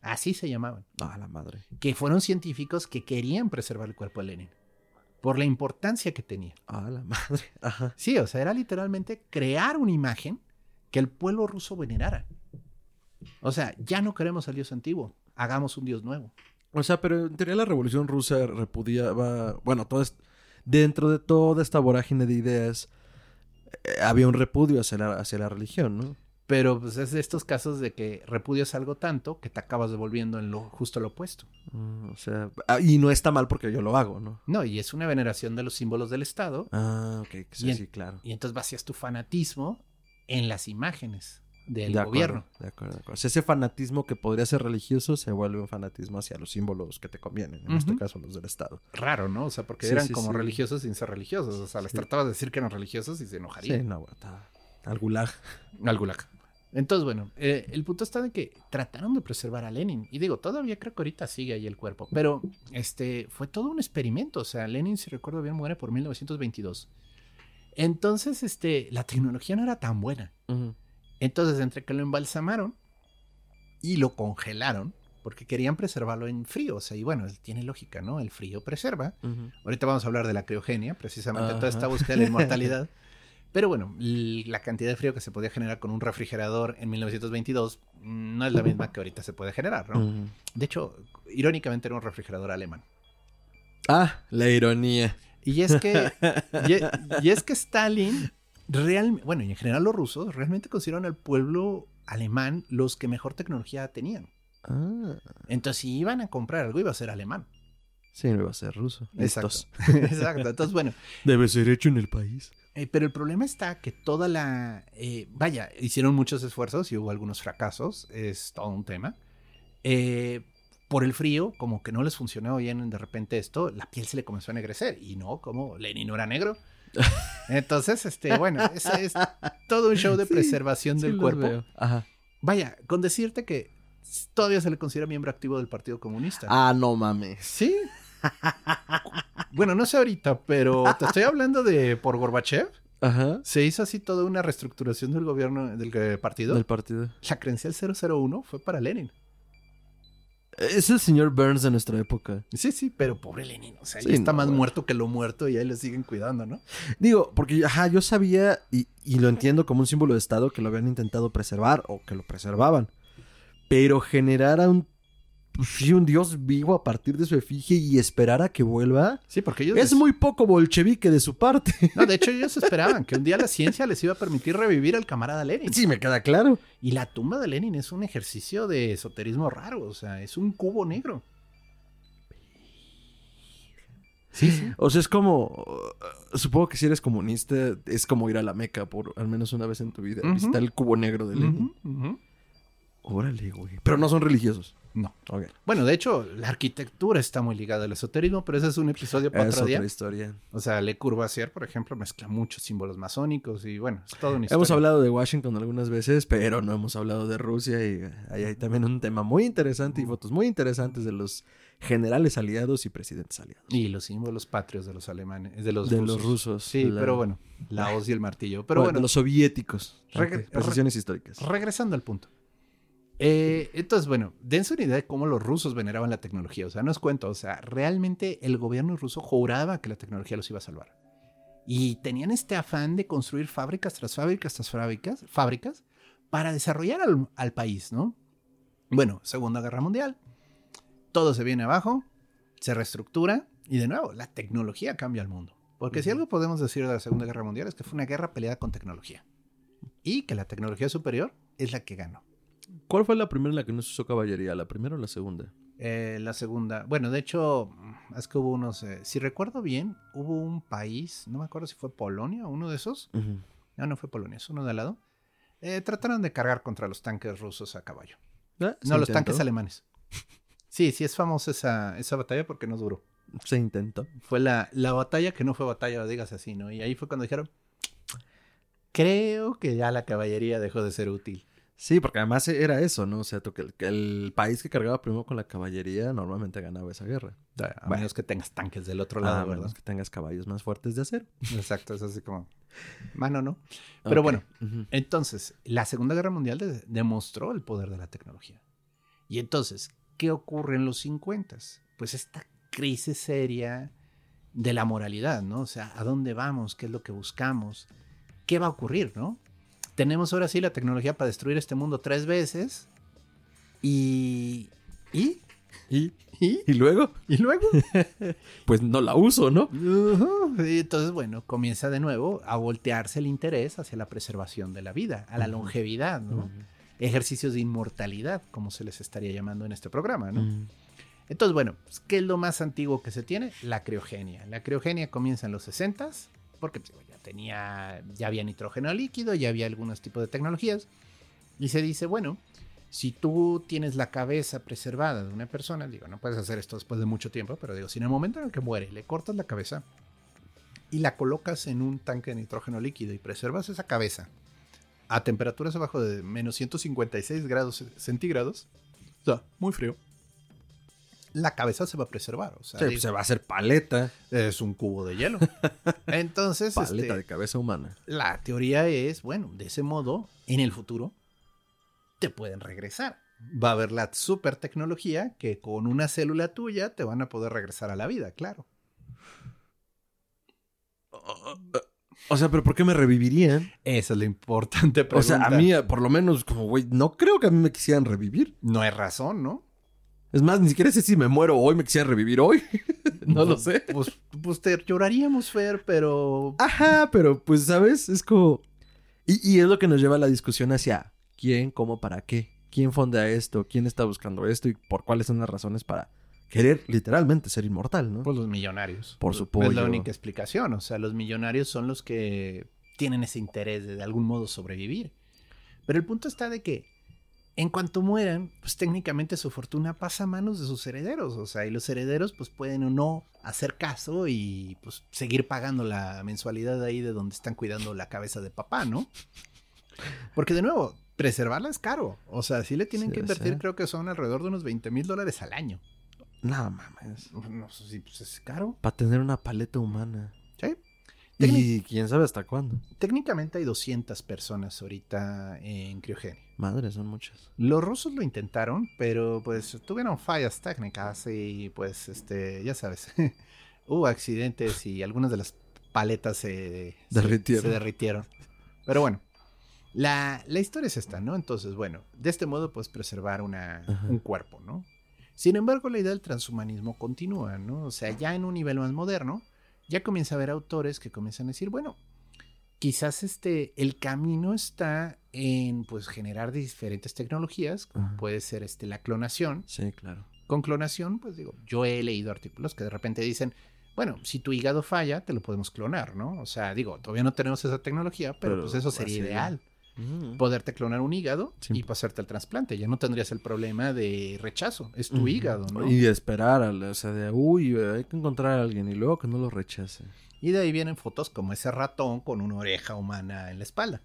Speaker 2: Así se llamaban
Speaker 1: Ah, la madre.
Speaker 2: que fueron científicos que querían preservar el cuerpo de Lenin por la importancia que tenía.
Speaker 1: Ah, la madre. Ajá.
Speaker 2: Sí, o sea, era literalmente crear una imagen que el pueblo ruso venerara. O sea, ya no queremos al dios antiguo, hagamos un dios nuevo.
Speaker 1: O sea, pero en teoría la revolución rusa repudiaba, bueno, todo es- dentro de toda esta vorágine de ideas eh, había un repudio hacia la, hacia la religión, ¿no?
Speaker 2: Pero pues es de estos casos de que repudias algo tanto que te acabas devolviendo en lo justo lo opuesto.
Speaker 1: Mm, o sea, ah, y no está mal porque yo lo hago, ¿no?
Speaker 2: No, y es una veneración de los símbolos del Estado.
Speaker 1: Ah, ok, sí,
Speaker 2: en-
Speaker 1: sí, claro.
Speaker 2: Y entonces vacías tu fanatismo en las imágenes del
Speaker 1: de acuerdo,
Speaker 2: gobierno.
Speaker 1: De acuerdo, de acuerdo. O sea, ese fanatismo que podría ser religioso se vuelve un fanatismo hacia los símbolos que te convienen, en este caso los del Estado.
Speaker 2: Raro, ¿no? O sea, porque
Speaker 1: Sí,
Speaker 2: eran
Speaker 1: sí,
Speaker 2: como
Speaker 1: sí.
Speaker 2: religiosos sin ser religiosos. O sea, les
Speaker 1: Sí.
Speaker 2: tratabas de decir que eran religiosos y se
Speaker 1: Sí,
Speaker 2: enojarían.
Speaker 1: no, bueno, está- al gulag.
Speaker 2: Al gulag. Entonces, bueno, eh, el punto está de que trataron de preservar a Lenin. Y digo, todavía creo que ahorita sigue ahí el cuerpo. Pero este fue todo un experimento. O sea, Lenin, si recuerdo bien, muere por 1922. Entonces, este, la tecnología no era tan buena. Entonces, entre que lo embalsamaron y lo congelaron, porque querían preservarlo en frío. O sea, y bueno, tiene lógica, ¿no? El frío preserva.
Speaker 1: Ujú.
Speaker 2: Ahorita vamos a hablar de la criogenia, precisamente toda esta búsqueda de la inmortalidad. Pero bueno, la cantidad de frío que se podía generar con un refrigerador en 1922 mm, no es la misma que ahorita se puede generar, ¿no? De hecho, irónicamente era un refrigerador alemán.
Speaker 1: Ah, la ironía.
Speaker 2: Y es que, y, e- y es que Stalin, real, bueno, y en general los rusos, realmente consideraron al pueblo alemán los que mejor tecnología tenían.
Speaker 1: Ah,
Speaker 2: Entonces, si iban a comprar algo, iba a ser alemán.
Speaker 1: sí, no iba a ser ruso.
Speaker 2: Exacto. Exacto. Entonces, bueno,
Speaker 1: Debe ser hecho en el país.
Speaker 2: Eh, pero el problema está que toda la... eh, vaya, hicieron muchos esfuerzos y hubo algunos fracasos, es todo un tema. Eh, por el frío, como que no les funcionó bien de repente esto, la piel se le comenzó a ennegrecer. Y no, como Lenin no era negro. Entonces, este, bueno, ese es todo un show de
Speaker 1: Sí,
Speaker 2: preservación
Speaker 1: Sí
Speaker 2: del cuerpo.
Speaker 1: Ajá.
Speaker 2: Vaya, con decirte que todavía se le considera miembro activo del Partido Comunista.
Speaker 1: Ah, no mames.
Speaker 2: Sí. Bueno, no sé ahorita, pero te estoy hablando de por Gorbachev.
Speaker 1: Ajá.
Speaker 2: Se hizo así toda una reestructuración del gobierno del eh, partido.
Speaker 1: Del partido.
Speaker 2: La credencial 001 fue para Lenin.
Speaker 1: Es el señor Burns de nuestra época.
Speaker 2: Sí, sí, pero pobre Lenin. O sea,
Speaker 1: Sí,
Speaker 2: ya está
Speaker 1: no,
Speaker 2: más
Speaker 1: bueno.
Speaker 2: muerto que lo muerto y ahí le siguen cuidando, ¿no?
Speaker 1: Digo, porque ajá, yo sabía y, y lo entiendo como un símbolo de Estado que lo habían intentado preservar o que lo preservaban. Pero generar a un, pues, sí, un dios vivo a partir de su efigie y esperar a que vuelva
Speaker 2: Sí, porque ellos.
Speaker 1: es muy poco bolchevique de su parte.
Speaker 2: No, de hecho, ellos esperaban que un día la ciencia les iba a permitir revivir al camarada Lenin.
Speaker 1: sí, me queda claro.
Speaker 2: Y la tumba de Lenin es un ejercicio de esoterismo raro. O sea, es un cubo negro. Sí, sí.
Speaker 1: O sea, es como. uh, Supongo que si eres comunista, es como ir a la Meca por al menos una vez en tu vida.
Speaker 2: Ujú.
Speaker 1: Visitar el cubo negro de Lenin. Órale, güey. Pero no son religiosos.
Speaker 2: No.
Speaker 1: Ok.
Speaker 2: Bueno, de hecho, la arquitectura está muy ligada al esoterismo, pero ese es un episodio para
Speaker 1: Es
Speaker 2: otro día.
Speaker 1: otra historia.
Speaker 2: O sea, Le Courvoisier, por ejemplo, mezcla muchos símbolos masónicos y bueno, es toda una historia.
Speaker 1: Hemos hablado de Washington algunas veces, pero no hemos hablado de Rusia y ahí hay también un tema muy interesante y fotos muy interesantes de los generales aliados y presidentes aliados.
Speaker 2: Y los símbolos patrios de los alemanes, de los
Speaker 1: de
Speaker 2: rusos.
Speaker 1: los rusos.
Speaker 2: Sí,
Speaker 1: la-
Speaker 2: pero bueno, la hoz y el martillo. Pero
Speaker 1: bueno,
Speaker 2: bueno,
Speaker 1: de los soviéticos.
Speaker 2: Reg-
Speaker 1: Precisiones históricas.
Speaker 2: regresando al punto. Eh, entonces, bueno, dense una idea de cómo los rusos veneraban la tecnología. O sea, no os cuento, o sea, realmente el gobierno ruso juraba que la tecnología los iba a salvar. Y tenían este afán de construir fábricas tras fábricas tras fábricas, fábricas para desarrollar al, al país, ¿no? Bueno, Segunda Guerra Mundial, todo se viene abajo, se reestructura y de nuevo, la tecnología cambia el mundo. Porque si
Speaker 1: Ujú.
Speaker 2: algo podemos decir de la Segunda Guerra Mundial es que fue una guerra peleada con tecnología. Y que la tecnología superior es la que ganó.
Speaker 1: ¿Cuál fue la primera en la que no se usó caballería? ¿La primera o la segunda?
Speaker 2: Eh, la segunda, bueno, de hecho, es que hubo unos, eh, si recuerdo bien, hubo un país, no me acuerdo si fue Polonia o uno de esos, no, no fue Polonia, es uno de al lado, eh, trataron de cargar contra los tanques rusos a caballo.
Speaker 1: Ah,
Speaker 2: No, los tanques alemanes. Sí, sí es famosa esa, esa batalla porque no duró.
Speaker 1: Se intentó.
Speaker 2: Fue la, la batalla que no fue batalla, digas así, ¿no? Y ahí fue cuando dijeron, creo que ya la caballería dejó de ser útil.
Speaker 1: Sí, porque además era eso, ¿no? O sea, tú que el, que el país que cargaba primero con la caballería normalmente ganaba esa guerra.
Speaker 2: A menos que tengas tanques del otro
Speaker 1: Ah,
Speaker 2: lado,
Speaker 1: a menos
Speaker 2: ¿verdad?
Speaker 1: que tengas caballos más fuertes de acero.
Speaker 2: Exacto, es así como, mano, ¿no? Pero bueno. Entonces, la Segunda Guerra Mundial de- demostró el poder de la tecnología. Y entonces, ¿qué ocurre en los 50? Pues esta crisis seria de la moralidad, ¿no? O sea, ¿a dónde vamos? ¿Qué es lo que buscamos? ¿Qué va a ocurrir, no? Tenemos ahora sí la tecnología para destruir este mundo tres veces Y... ¿Y?
Speaker 1: ¿Y?
Speaker 2: ¿Y?
Speaker 1: ¿Y luego?
Speaker 2: ¿Y luego?
Speaker 1: Pues no la uso, ¿no?
Speaker 2: Y entonces, bueno, comienza de nuevo a voltearse el interés hacia la preservación de la vida, a la longevidad, ¿no? Ejercicios de inmortalidad, como se les estaría llamando en este programa, ¿no? Entonces, bueno, pues, ¿qué es lo más antiguo que se tiene? La criogenia. La criogenia comienza en los 60 porque pues, ya tenía, ya había nitrógeno líquido, ya había algunos tipos de tecnologías. Y se dice, bueno, si tú tienes la cabeza preservada de una persona, digo, no puedes hacer esto después de mucho tiempo, pero digo, si en el momento en el que muere le cortas la cabeza y la colocas en un tanque de nitrógeno líquido y preservas esa cabeza a temperaturas abajo de menos 156 grados centígrados, o muy frío, la cabeza se va a preservar. O sea,
Speaker 1: Sí,
Speaker 2: digo,
Speaker 1: se va a hacer paleta.
Speaker 2: es un cubo de hielo. Entonces,
Speaker 1: Paleta
Speaker 2: este,
Speaker 1: de cabeza humana.
Speaker 2: la teoría es, bueno, de ese modo, en el futuro, te pueden regresar. Va a haber la super tecnología que con una célula tuya te van a poder regresar a la vida, claro.
Speaker 1: O sea, pero ¿por qué me revivirían?
Speaker 2: Esa es la importante pregunta.
Speaker 1: O sea, a mí, por lo menos, como güey, no creo que a mí me quisieran revivir.
Speaker 2: No hay razón, ¿no?
Speaker 1: Es más, ni siquiera sé si me muero hoy, me quisieran revivir hoy. no lo sé.
Speaker 2: Pues, pues te lloraríamos, Fer, pero...
Speaker 1: Ajá, pero pues, ¿sabes? Es como... Y, y es lo que nos lleva a la discusión hacia quién, cómo, para qué. ¿Quién fonda esto? ¿Quién está buscando esto? ¿Y por cuáles son las razones para querer literalmente ser inmortal, no?
Speaker 2: Pues los millonarios.
Speaker 1: Por su
Speaker 2: Es la única explicación. O sea, los millonarios son los que tienen ese interés de de algún modo sobrevivir. Pero el punto está de que en cuanto mueran, pues técnicamente su fortuna pasa a manos de sus herederos. O sea, y los herederos pues pueden o no hacer caso y pues seguir pagando la mensualidad ahí de donde están cuidando la cabeza de papá, ¿no? Porque de nuevo, preservarla es caro. O sea, sí le tienen
Speaker 1: Sí,
Speaker 2: que invertir,
Speaker 1: sí.
Speaker 2: creo que son alrededor de unos 20 mil dólares al año.
Speaker 1: No mames.
Speaker 2: No sé si pues, es caro.
Speaker 1: Para tener una paleta humana. Y quién sabe hasta cuándo.
Speaker 2: Técnicamente hay 200 personas ahorita en criogenia.
Speaker 1: Madre, son muchas.
Speaker 2: Los rusos lo intentaron, pero pues tuvieron fallas técnicas y pues este, ya sabes, hubo accidentes y algunas de las paletas se, se-
Speaker 1: Derritieron.
Speaker 2: se derritieron. Pero bueno, la, la historia es esta, ¿no? Entonces, bueno, de este modo puedes preservar una,
Speaker 1: Ajá.
Speaker 2: un cuerpo, ¿no? Sin embargo, la idea del transhumanismo continúa, ¿no? O sea, ya en un nivel más moderno, ya comienza a haber autores que comienzan a decir, bueno, quizás este, el camino está en pues generar diferentes tecnologías, como
Speaker 1: Ajá.
Speaker 2: puede ser este, la clonación.
Speaker 1: Sí, claro.
Speaker 2: Con clonación, pues digo, yo he leído artículos que de repente dicen, bueno, si tu hígado falla, te lo podemos clonar, ¿no? O sea, digo, todavía no tenemos esa tecnología, pero,
Speaker 1: Pero
Speaker 2: pues eso sería ideal.
Speaker 1: Mm.
Speaker 2: Poderte clonar un hígado
Speaker 1: Sí.
Speaker 2: y pasarte el trasplante. Ya no tendrías el problema de rechazo. Es tu hígado, ¿no?
Speaker 1: Y de esperar, a la- o sea, de, uy, hay que encontrar a alguien y luego que no lo rechace.
Speaker 2: Y de ahí vienen fotos como ese ratón con una oreja humana en la espalda.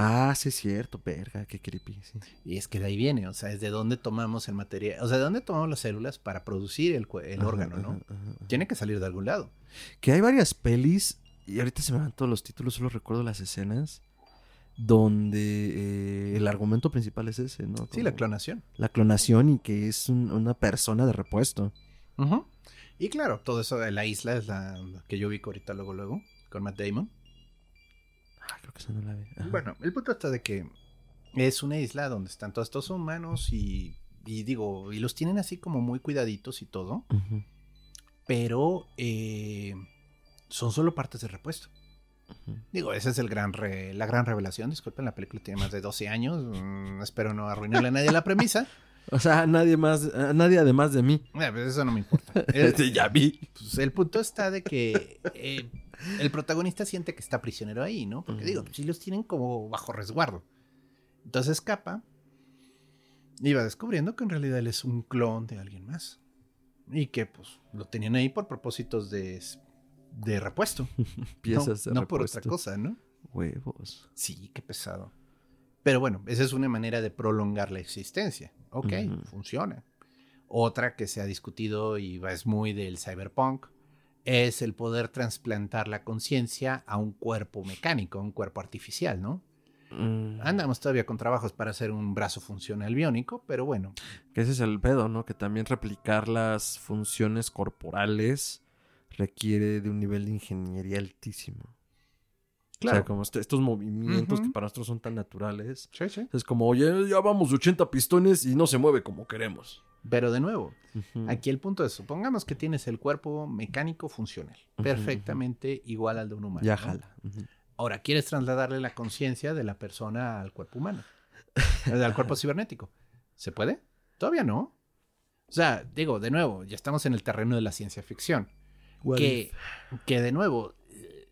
Speaker 1: Ah, sí es cierto, verga, qué creepy, sí.
Speaker 2: Y es que de ahí viene, o sea, es de dónde tomamos el material, o sea, de dónde tomamos las células para producir el, el
Speaker 1: Ajá,
Speaker 2: órgano, ¿no?
Speaker 1: ajá, ajá, ajá.
Speaker 2: Tiene que salir de algún lado.
Speaker 1: Que hay varias pelis, y ahorita se me van todos los títulos, solo recuerdo las escenas, donde eh, el argumento principal es ese, ¿no?
Speaker 2: Sí, la clonación.
Speaker 1: La clonación y que es un- una persona de repuesto.
Speaker 2: Y claro, todo eso de la isla es la que yo ubico ahorita luego, luego, con Matt Damon.
Speaker 1: Ah, creo que esa no la vi. Ajá.
Speaker 2: Bueno, el punto está de que es una isla donde están todos estos humanos y, y digo, y los tienen así como muy cuidaditos y todo, pero eh, son solo partes de repuesto. Digo, esa es el gran re- la gran revelación. Disculpen, la película tiene más de 12 años. mm, espero no arruinarle a nadie la premisa.
Speaker 1: O sea, nadie más, a nadie además de mí.
Speaker 2: Eh, pues eso no me importa. El,
Speaker 1: Sí, ya vi.
Speaker 2: pues, el punto está de que eh, el protagonista siente que está prisionero ahí, ¿no? Porque
Speaker 1: Ujú.
Speaker 2: digo, si los tienen como bajo resguardo. Entonces escapa y va descubriendo que en realidad él es un clon de alguien más. Y que pues lo tenían ahí por propósitos de, de repuesto.
Speaker 1: Piezas
Speaker 2: no,
Speaker 1: de
Speaker 2: no por otra cosa, ¿no?
Speaker 1: Huevos.
Speaker 2: Sí, qué pesado. Pero bueno, esa es una manera de prolongar la existencia. Ok, funciona. Otra que se ha discutido y es muy del cyberpunk es el poder trasplantar la conciencia a un cuerpo mecánico, a un cuerpo artificial, ¿no?
Speaker 1: Mm,
Speaker 2: Andamos todavía con trabajos para hacer un brazo funcional biónico, pero bueno,
Speaker 1: Que ese es el pedo, ¿no? Que también replicar las funciones corporales requiere de un nivel de ingeniería altísimo. O sea,
Speaker 2: Claro.
Speaker 1: como este- estos movimientos que para nosotros son tan naturales.
Speaker 2: Sí, sí.
Speaker 1: Es como, oye, ya vamos de 80 pistones y no se mueve como queremos.
Speaker 2: Pero de nuevo, aquí el punto es, supongamos que tienes el cuerpo mecánico funcional, perfectamente igual al de un humano.
Speaker 1: Ya jala.
Speaker 2: Ahora, quieres trasladarle la conciencia de la persona al cuerpo humano, al cuerpo cibernético. ¿Se puede? Todavía no. O sea, digo, de nuevo, ya estamos en el terreno de la ciencia ficción. Que, que de nuevo, eh,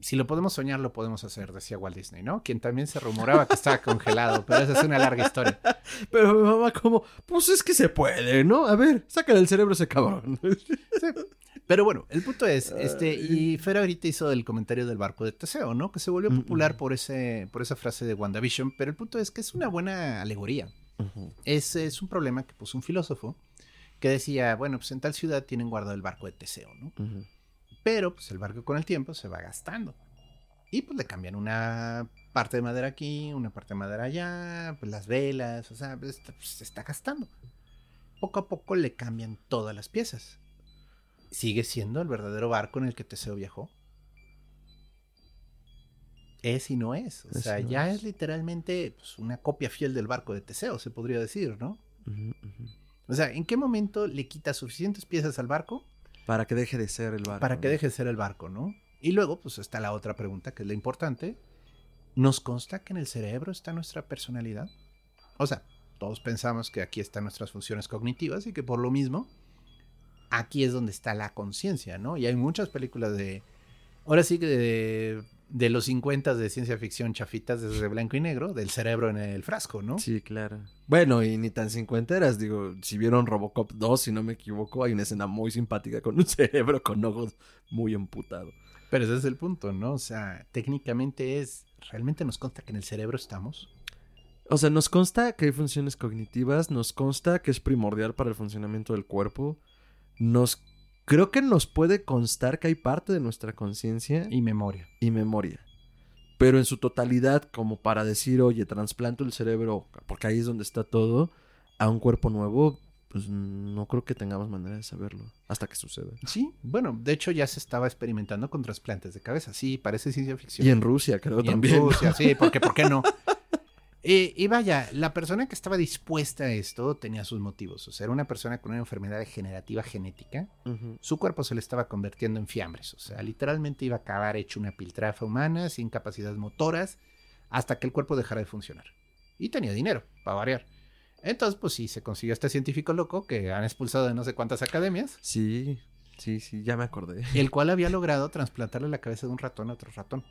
Speaker 2: si lo podemos soñar, lo podemos hacer, decía Walt Disney, ¿no? Quien también se rumoraba que estaba congelado, pero esa es una larga historia.
Speaker 1: Pero mi mamá como, pues es que se puede, ¿no? A ver, saca del cerebro ese cabrón.
Speaker 2: Pero bueno, el punto es, este, y Fer ahorita hizo el comentario del barco de Teseo, ¿no? Que se volvió
Speaker 1: Mm,
Speaker 2: popular
Speaker 1: mm.
Speaker 2: por ese, por esa frase de WandaVision, pero el punto es que es una buena alegoría. Es, es un problema que puso un filósofo que decía, bueno, pues en tal ciudad tienen guardado el barco de Teseo, ¿no? Pero pues el barco con el tiempo se va gastando. Y pues le cambian una parte de madera aquí, una parte de madera allá, pues las velas, o sea, pues, pues, se está gastando. Poco a poco le cambian todas las piezas. ¿Sigue siendo el verdadero barco en el que Teseo viajó? Es y no es. O
Speaker 1: Es
Speaker 2: sea,
Speaker 1: no
Speaker 2: ya
Speaker 1: es.
Speaker 2: es literalmente pues, una copia fiel del barco de Teseo, se podría decir, ¿no?
Speaker 1: Ujú.
Speaker 2: O sea, ¿en qué momento le quita suficientes piezas al barco
Speaker 1: Para que deje de ser el barco.
Speaker 2: para que deje de ser el barco, ¿no? Y luego, pues está la otra pregunta, que es la importante. ¿Nos consta que en el cerebro está nuestra personalidad? O sea, todos pensamos que aquí están nuestras funciones cognitivas y que por lo mismo, aquí es donde está la conciencia, ¿no? Y hay muchas películas de... Ahora sí que de, de los 50 de ciencia ficción chafitas desde blanco y negro, del cerebro en el frasco, ¿no?
Speaker 1: Sí, claro. Bueno, y ni tan cincuenteras, digo, si vieron Robocop 2, si no me equivoco, hay una escena muy simpática con un cerebro con ojos muy emputado.
Speaker 2: Pero ese es el punto, ¿no? O sea, técnicamente es... ¿Realmente nos consta que en el cerebro estamos?
Speaker 1: O sea, nos consta que hay funciones cognitivas, nos consta que es primordial para el funcionamiento del cuerpo, nos creo que nos puede constar que hay parte de nuestra conciencia
Speaker 2: Y memoria.
Speaker 1: y memoria. Pero en su totalidad, como para decir, oye, trasplanto el cerebro, porque ahí es donde está todo, a un cuerpo nuevo, pues no creo que tengamos manera de saberlo hasta que suceda.
Speaker 2: Sí, bueno, de hecho ya se estaba experimentando con trasplantes de cabeza. Sí, parece ciencia ficción.
Speaker 1: Y en Rusia, creo
Speaker 2: Y en
Speaker 1: también. ¿no?
Speaker 2: Rusia, sí, porque ¿por qué no? Y, y vaya, la persona que estaba dispuesta a esto tenía sus motivos. O sea, era una persona con una enfermedad degenerativa genética. Su cuerpo se le estaba convirtiendo en fiambres. O sea, literalmente iba a acabar hecho una piltrafa humana, sin capacidades motoras, hasta que el cuerpo dejara de funcionar. Y tenía dinero, para variar. Entonces, pues sí, se consiguió este científico loco que han expulsado de no sé cuántas academias.
Speaker 1: Sí, sí, sí, ya me acordé.
Speaker 2: el cual había logrado trasplantarle la cabeza de un ratón a otro ratón.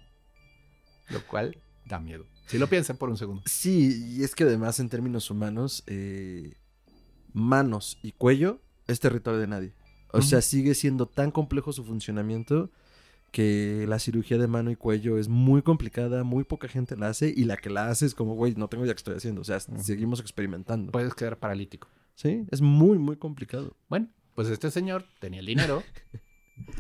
Speaker 2: Lo cual da miedo. Si lo piensan por un segundo.
Speaker 1: Sí, y es que además en términos humanos, eh, manos y cuello es territorio de nadie. O sea, sigue siendo tan complejo su funcionamiento que la cirugía de mano y cuello es muy complicada, muy poca gente la hace y la que la hace es como, güey, no tengo idea qué estoy haciendo. O sea, seguimos experimentando.
Speaker 2: Puedes quedar paralítico.
Speaker 1: Sí, es muy, muy complicado.
Speaker 2: Bueno, pues este señor tenía el dinero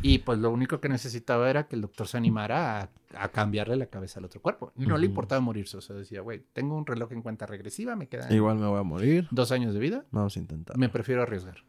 Speaker 2: y pues lo único que necesitaba era que el doctor se animara a, a cambiarle la cabeza al otro cuerpo. No le importaba morirse. O sea, decía, güey, tengo un reloj en cuenta regresiva, me quedan
Speaker 1: Igual me voy a morir.
Speaker 2: dos años de vida,
Speaker 1: Vamos a intentar.
Speaker 2: me prefiero arriesgar.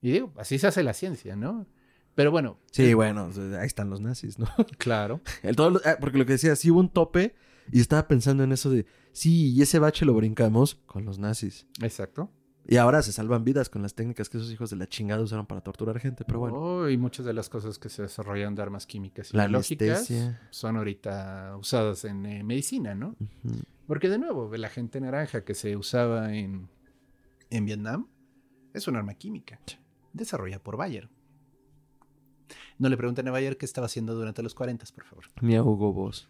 Speaker 2: Y digo, así se hace la ciencia, ¿no? Pero bueno,
Speaker 1: Sí, bueno, ahí están los nazis, ¿no?
Speaker 2: claro.
Speaker 1: El todo ah, porque lo que decía, sí hubo un tope y estaba pensando en eso de, sí, y ese bache lo brincamos con los nazis.
Speaker 2: Exacto.
Speaker 1: Y ahora se salvan vidas con las técnicas que esos hijos de la chingada usaron para torturar gente, pero bueno.
Speaker 2: Oh, y muchas de las cosas que se desarrollan de armas químicas y
Speaker 1: La
Speaker 2: biológicas
Speaker 1: anestesia.
Speaker 2: son ahorita usadas en eh, medicina, ¿no? Porque de nuevo, la gente naranja que se usaba en, en Vietnam es un arma química desarrollada por Bayer. No le pregunten a Bayer qué estaba haciendo durante los 40, por favor.
Speaker 1: Ni a Hugo Boss.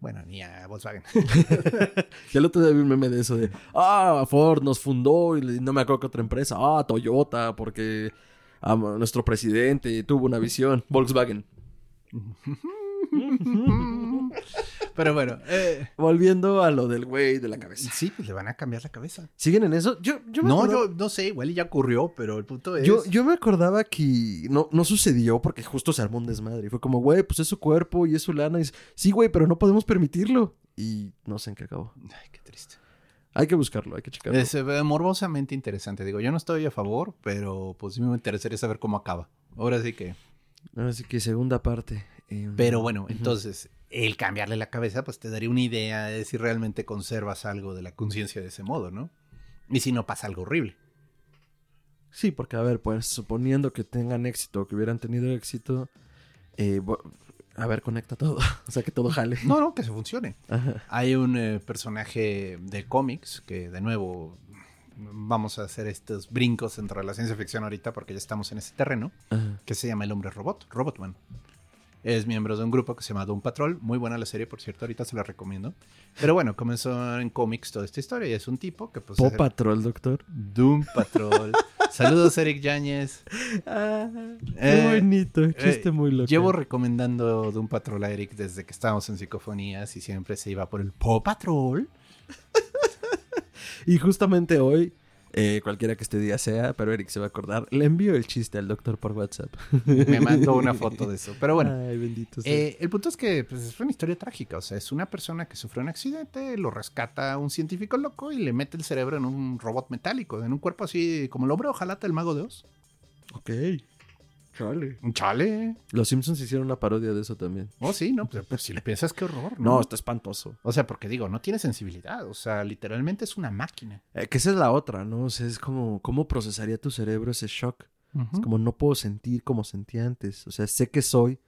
Speaker 2: Bueno, ni a Volkswagen.
Speaker 1: Y el otro día vi un meme de eso de, ah, Ford nos fundó y no me acuerdo qué otra empresa. Ah, Toyota, porque ah, nuestro presidente tuvo una visión. Volkswagen.
Speaker 2: Pero bueno, eh,
Speaker 1: Volviendo a lo del güey de la cabeza.
Speaker 2: sí, pues le van a cambiar la cabeza.
Speaker 1: ¿Siguen en eso? Yo, yo me
Speaker 2: No,
Speaker 1: acordaba-
Speaker 2: yo no sé, igual ya ocurrió, pero el punto es...
Speaker 1: Yo, yo me acordaba que no, no sucedió porque justo se armó un desmadre. Y fue como, güey, pues es su cuerpo y es su lana. Y es, sí, güey, pero no podemos permitirlo. Y no sé en qué acabó.
Speaker 2: Ay, qué triste.
Speaker 1: Hay que buscarlo, hay que checarlo.
Speaker 2: Es eh, morbosamente interesante. Digo, yo no estoy a favor, pero pues sí me interesaría saber cómo acaba. Ahora sí que...
Speaker 1: Así que segunda parte. eh,
Speaker 2: Pero bueno, entonces, el cambiarle la cabeza, pues te daría una idea de si realmente conservas algo de la conciencia de ese modo, ¿no? Y si no pasa algo horrible.
Speaker 1: Sí, porque a ver, pues suponiendo que tengan éxito, que hubieran tenido éxito, eh, a ver, conecta todo. o sea, que todo jale.
Speaker 2: No, no, que se funcione.
Speaker 1: Ajá.
Speaker 2: Hay un eh, personaje de cómics que, de nuevo, vamos a hacer estos brincos entre la ciencia ficción ahorita porque ya estamos en ese terreno,
Speaker 1: Ajá.
Speaker 2: que se llama El Hombre Robot, Robotman. Es miembro de un grupo que se llama Doom Patrol. Muy buena la serie, por cierto, ahorita se la recomiendo. Pero bueno, comenzó en cómics toda esta historia y es un tipo que pues... Es-
Speaker 1: Patrol, doctor.
Speaker 2: Doom Patrol. Saludos, Eric Yáñez.
Speaker 1: Ah, qué
Speaker 2: Eh,
Speaker 1: bonito, chiste
Speaker 2: eh,
Speaker 1: muy loco.
Speaker 2: Llevo recomendando Doom Patrol a Eric desde que estábamos en psicofonías y siempre se iba por el Paw Patrol.
Speaker 1: Y justamente hoy, eh, cualquiera que este día sea, pero Eric se va a acordar, le envío el chiste al doctor por WhatsApp.
Speaker 2: Me mandó una foto de eso. Pero bueno,
Speaker 1: Ay, bendito sea.
Speaker 2: eh, el punto es que pues, es una historia trágica. O sea, es una persona que sufre un accidente, lo rescata un científico loco y le mete el cerebro en un robot metálico, en un cuerpo así como el hombre ojalata el mago de Oz.
Speaker 1: Ok. Chale.
Speaker 2: Chale.
Speaker 1: Los Simpsons hicieron una parodia de eso también.
Speaker 2: Oh, sí, no, pues, pues, si le piensas, qué horror.
Speaker 1: No, está espantoso.
Speaker 2: O sea, porque digo, no tiene sensibilidad. O sea, literalmente es una máquina.
Speaker 1: Eh, que esa es la otra, ¿no? O sea, es como, ¿cómo procesaría tu cerebro ese shock? Es como no puedo sentir como sentía antes. O sea, sé que soy,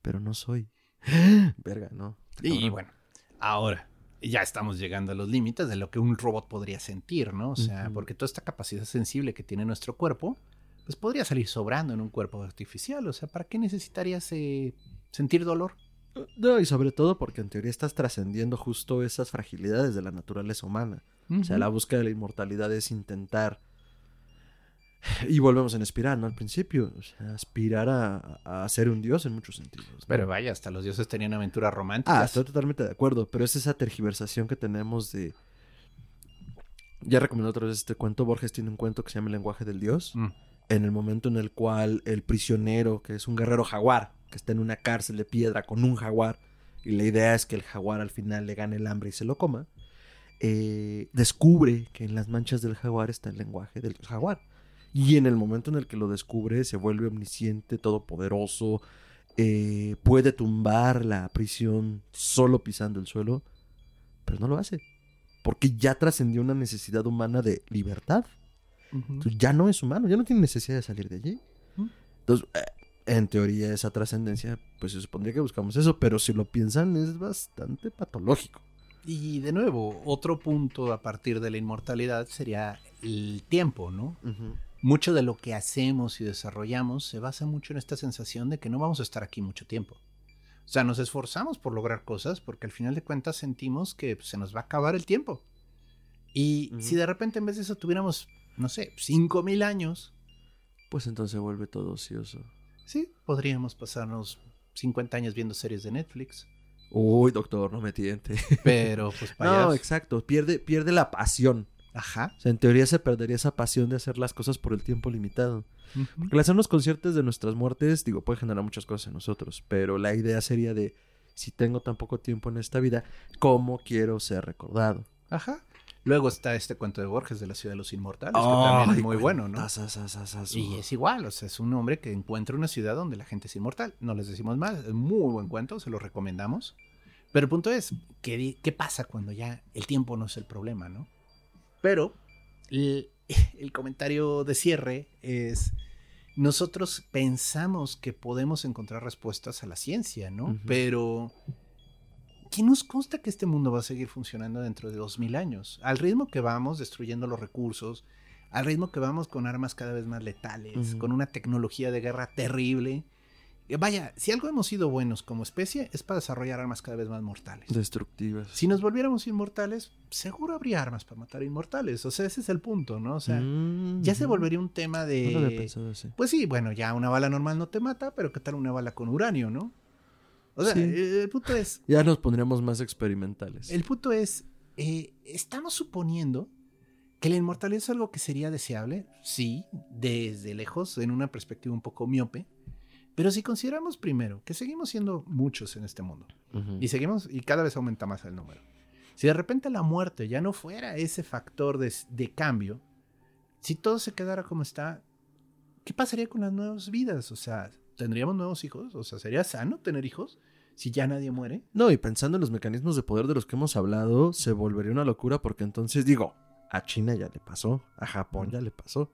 Speaker 1: pero no soy. Verga, ¿no?
Speaker 2: Y bueno, ahora ya estamos llegando a los límites de lo que un robot podría sentir, ¿no? O sea, porque toda esta capacidad sensible que tiene nuestro cuerpo, pues podría salir sobrando en un cuerpo artificial. O sea, ¿para qué necesitarías eh, sentir dolor?
Speaker 1: No, y sobre todo porque en teoría estás trascendiendo justo esas fragilidades de la naturaleza humana. O sea, la búsqueda de la inmortalidad es intentar. Y volvemos en espiral, ¿no? Al principio. O sea, aspirar a, a ser un dios en muchos sentidos. ¿no?
Speaker 2: Pero vaya, hasta los dioses tenían aventuras románticas.
Speaker 1: Ah, estoy totalmente de acuerdo, pero es esa tergiversación que tenemos de... Ya recomendé otra vez este cuento, Borges tiene un cuento que se llama El lenguaje del dios,
Speaker 2: Mm.
Speaker 1: En el momento en el cual el prisionero, que es un guerrero jaguar, que está en una cárcel de piedra con un jaguar, y la idea es que el jaguar al final le gane el hambre y se lo coma, eh, descubre que en las manchas del jaguar está el lenguaje del jaguar. Y en el momento en el que lo descubre, se vuelve omnisciente, todopoderoso, eh, puede tumbar la prisión solo pisando el suelo, pero no lo hace. Porque ya trascendió una necesidad humana de libertad. Entonces, ya no es humano, ya no tiene necesidad de salir de allí. Entonces, eh, en teoría, esa trascendencia, pues se supondría que buscamos eso, pero si lo piensan, es bastante patológico.
Speaker 2: Y de nuevo, otro punto a partir de la inmortalidad sería el tiempo, ¿no? mucho de lo que hacemos y desarrollamos se basa mucho en esta sensación de que no vamos a estar aquí mucho tiempo. O sea, nos esforzamos por lograr cosas porque al final de cuentas sentimos que se nos va a acabar el tiempo. Y si de repente en vez de eso tuviéramos, no sé, 5000 años,
Speaker 1: Pues entonces vuelve todo ocioso.
Speaker 2: sí, podríamos pasarnos 50 años viendo series de Netflix.
Speaker 1: Uy, doctor, no me tiente.
Speaker 2: Pero pues para
Speaker 1: No, exacto, pierde, pierde la pasión.
Speaker 2: Ajá.
Speaker 1: O sea, en teoría se perdería esa pasión de hacer las cosas por el tiempo limitado.
Speaker 2: Ujú.
Speaker 1: Porque el hacernos conscientes de nuestras muertes, digo, puede generar muchas cosas en nosotros, pero la idea sería de, si tengo tan poco tiempo en esta vida, ¿cómo quiero ser recordado?
Speaker 2: Ajá. Luego está este cuento de Borges de la ciudad de los inmortales, que también es muy bueno, ¿no? Y es igual, o sea, es un hombre que encuentra una ciudad donde la gente es inmortal. No les decimos más, es muy buen cuento, se lo recomendamos. Pero el punto es, ¿qué, qué pasa cuando ya el tiempo no es el problema, no? Pero el, el comentario de cierre es, nosotros pensamos que podemos encontrar respuestas a la ciencia, ¿no?
Speaker 1: Ujú.
Speaker 2: Pero, ¿qué nos consta que este mundo va a seguir funcionando dentro de dos mil años? Al ritmo que vamos destruyendo los recursos, al ritmo que vamos con armas cada vez más letales, con una tecnología de guerra terrible. Eh, Vaya, si algo hemos sido buenos como especie es para desarrollar armas cada vez más mortales.
Speaker 1: Destructivas.
Speaker 2: Si nos volviéramos inmortales, seguro habría armas para matar inmortales. O sea, ese es el punto, ¿no? O sea,
Speaker 1: Mm,
Speaker 2: ya se volvería un tema de...
Speaker 1: No lo había pensado así.
Speaker 2: Pues sí, bueno, ya una bala normal no te mata, pero ¿qué tal una bala con uranio, no? O sea,
Speaker 1: Sí.
Speaker 2: el punto es,
Speaker 1: Ya nos pondríamos más experimentales.
Speaker 2: el punto es, eh, estamos suponiendo que la inmortalidad es algo que sería deseable, sí, desde lejos, en una perspectiva un poco miope, pero si consideramos primero que seguimos siendo muchos en este mundo y seguimos y cada vez aumenta más el número, si de repente la muerte ya no fuera ese factor de, de cambio, si todo se quedara como está, ¿qué pasaría con las nuevas vidas? O sea, ¿tendríamos nuevos hijos? O sea, ¿sería sano tener hijos? si ya nadie muere.
Speaker 1: No, y pensando en los mecanismos de poder de los que hemos hablado, se volvería una locura porque entonces digo, a China ya le pasó, a Japón ya le pasó,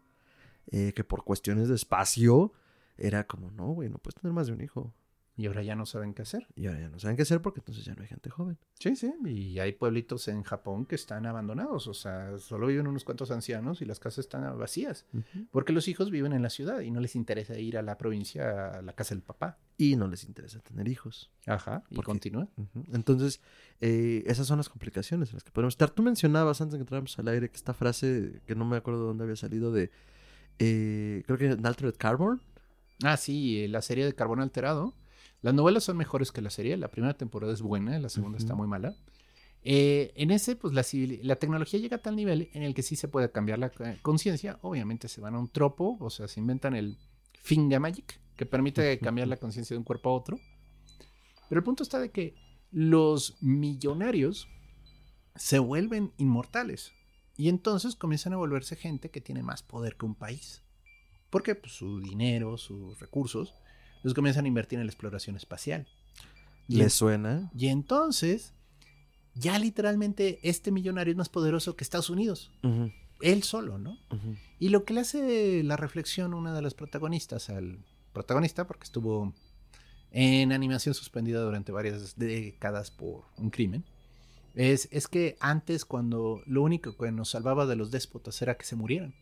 Speaker 1: eh, que por cuestiones de espacio era como, no, güey, no puedes tener más de un hijo.
Speaker 2: Y ahora ya no saben qué hacer.
Speaker 1: Y ahora ya no saben qué hacer porque entonces ya no hay gente joven.
Speaker 2: Sí, sí. Y hay pueblitos en Japón que están abandonados. O sea, solo viven unos cuantos ancianos y las casas están vacías. Porque los hijos viven en la ciudad y no les interesa ir a la provincia a la casa del papá.
Speaker 1: Y no les interesa tener hijos.
Speaker 2: Ajá. Y continúa.
Speaker 1: Entonces, eh, esas son las complicaciones en las que podemos estar. Tú mencionabas antes de que entráramos al aire que esta frase, que no me acuerdo de dónde había salido, de. Eh, creo que Altered Carbon.
Speaker 2: Ah, sí, la serie de carbón alterado las novelas son mejores que la serie. La primera temporada es buena, la segunda está muy mala. Eh, en ese, pues la, la, tecnología llega a tal nivel en el que sí se puede cambiar la eh, conciencia. Obviamente se van a un tropo, o sea, se inventan el Finger Magic, que permite cambiar la conciencia de un cuerpo a otro. Pero el punto está de que los millonarios se vuelven inmortales. Y entonces comienzan a volverse gente que tiene más poder que un país. Porque pues, su dinero, sus recursos, entonces comienzan a invertir en la exploración espacial.
Speaker 1: ¿Le suena?
Speaker 2: Y entonces, ya literalmente este millonario es más poderoso que Estados Unidos. Él solo, ¿no? Y lo que le hace la reflexión una de las protagonistas al protagonista, porque estuvo en animación suspendida durante varias décadas por un crimen, es, es que antes cuando lo único que nos salvaba de los déspotas era que se murieran.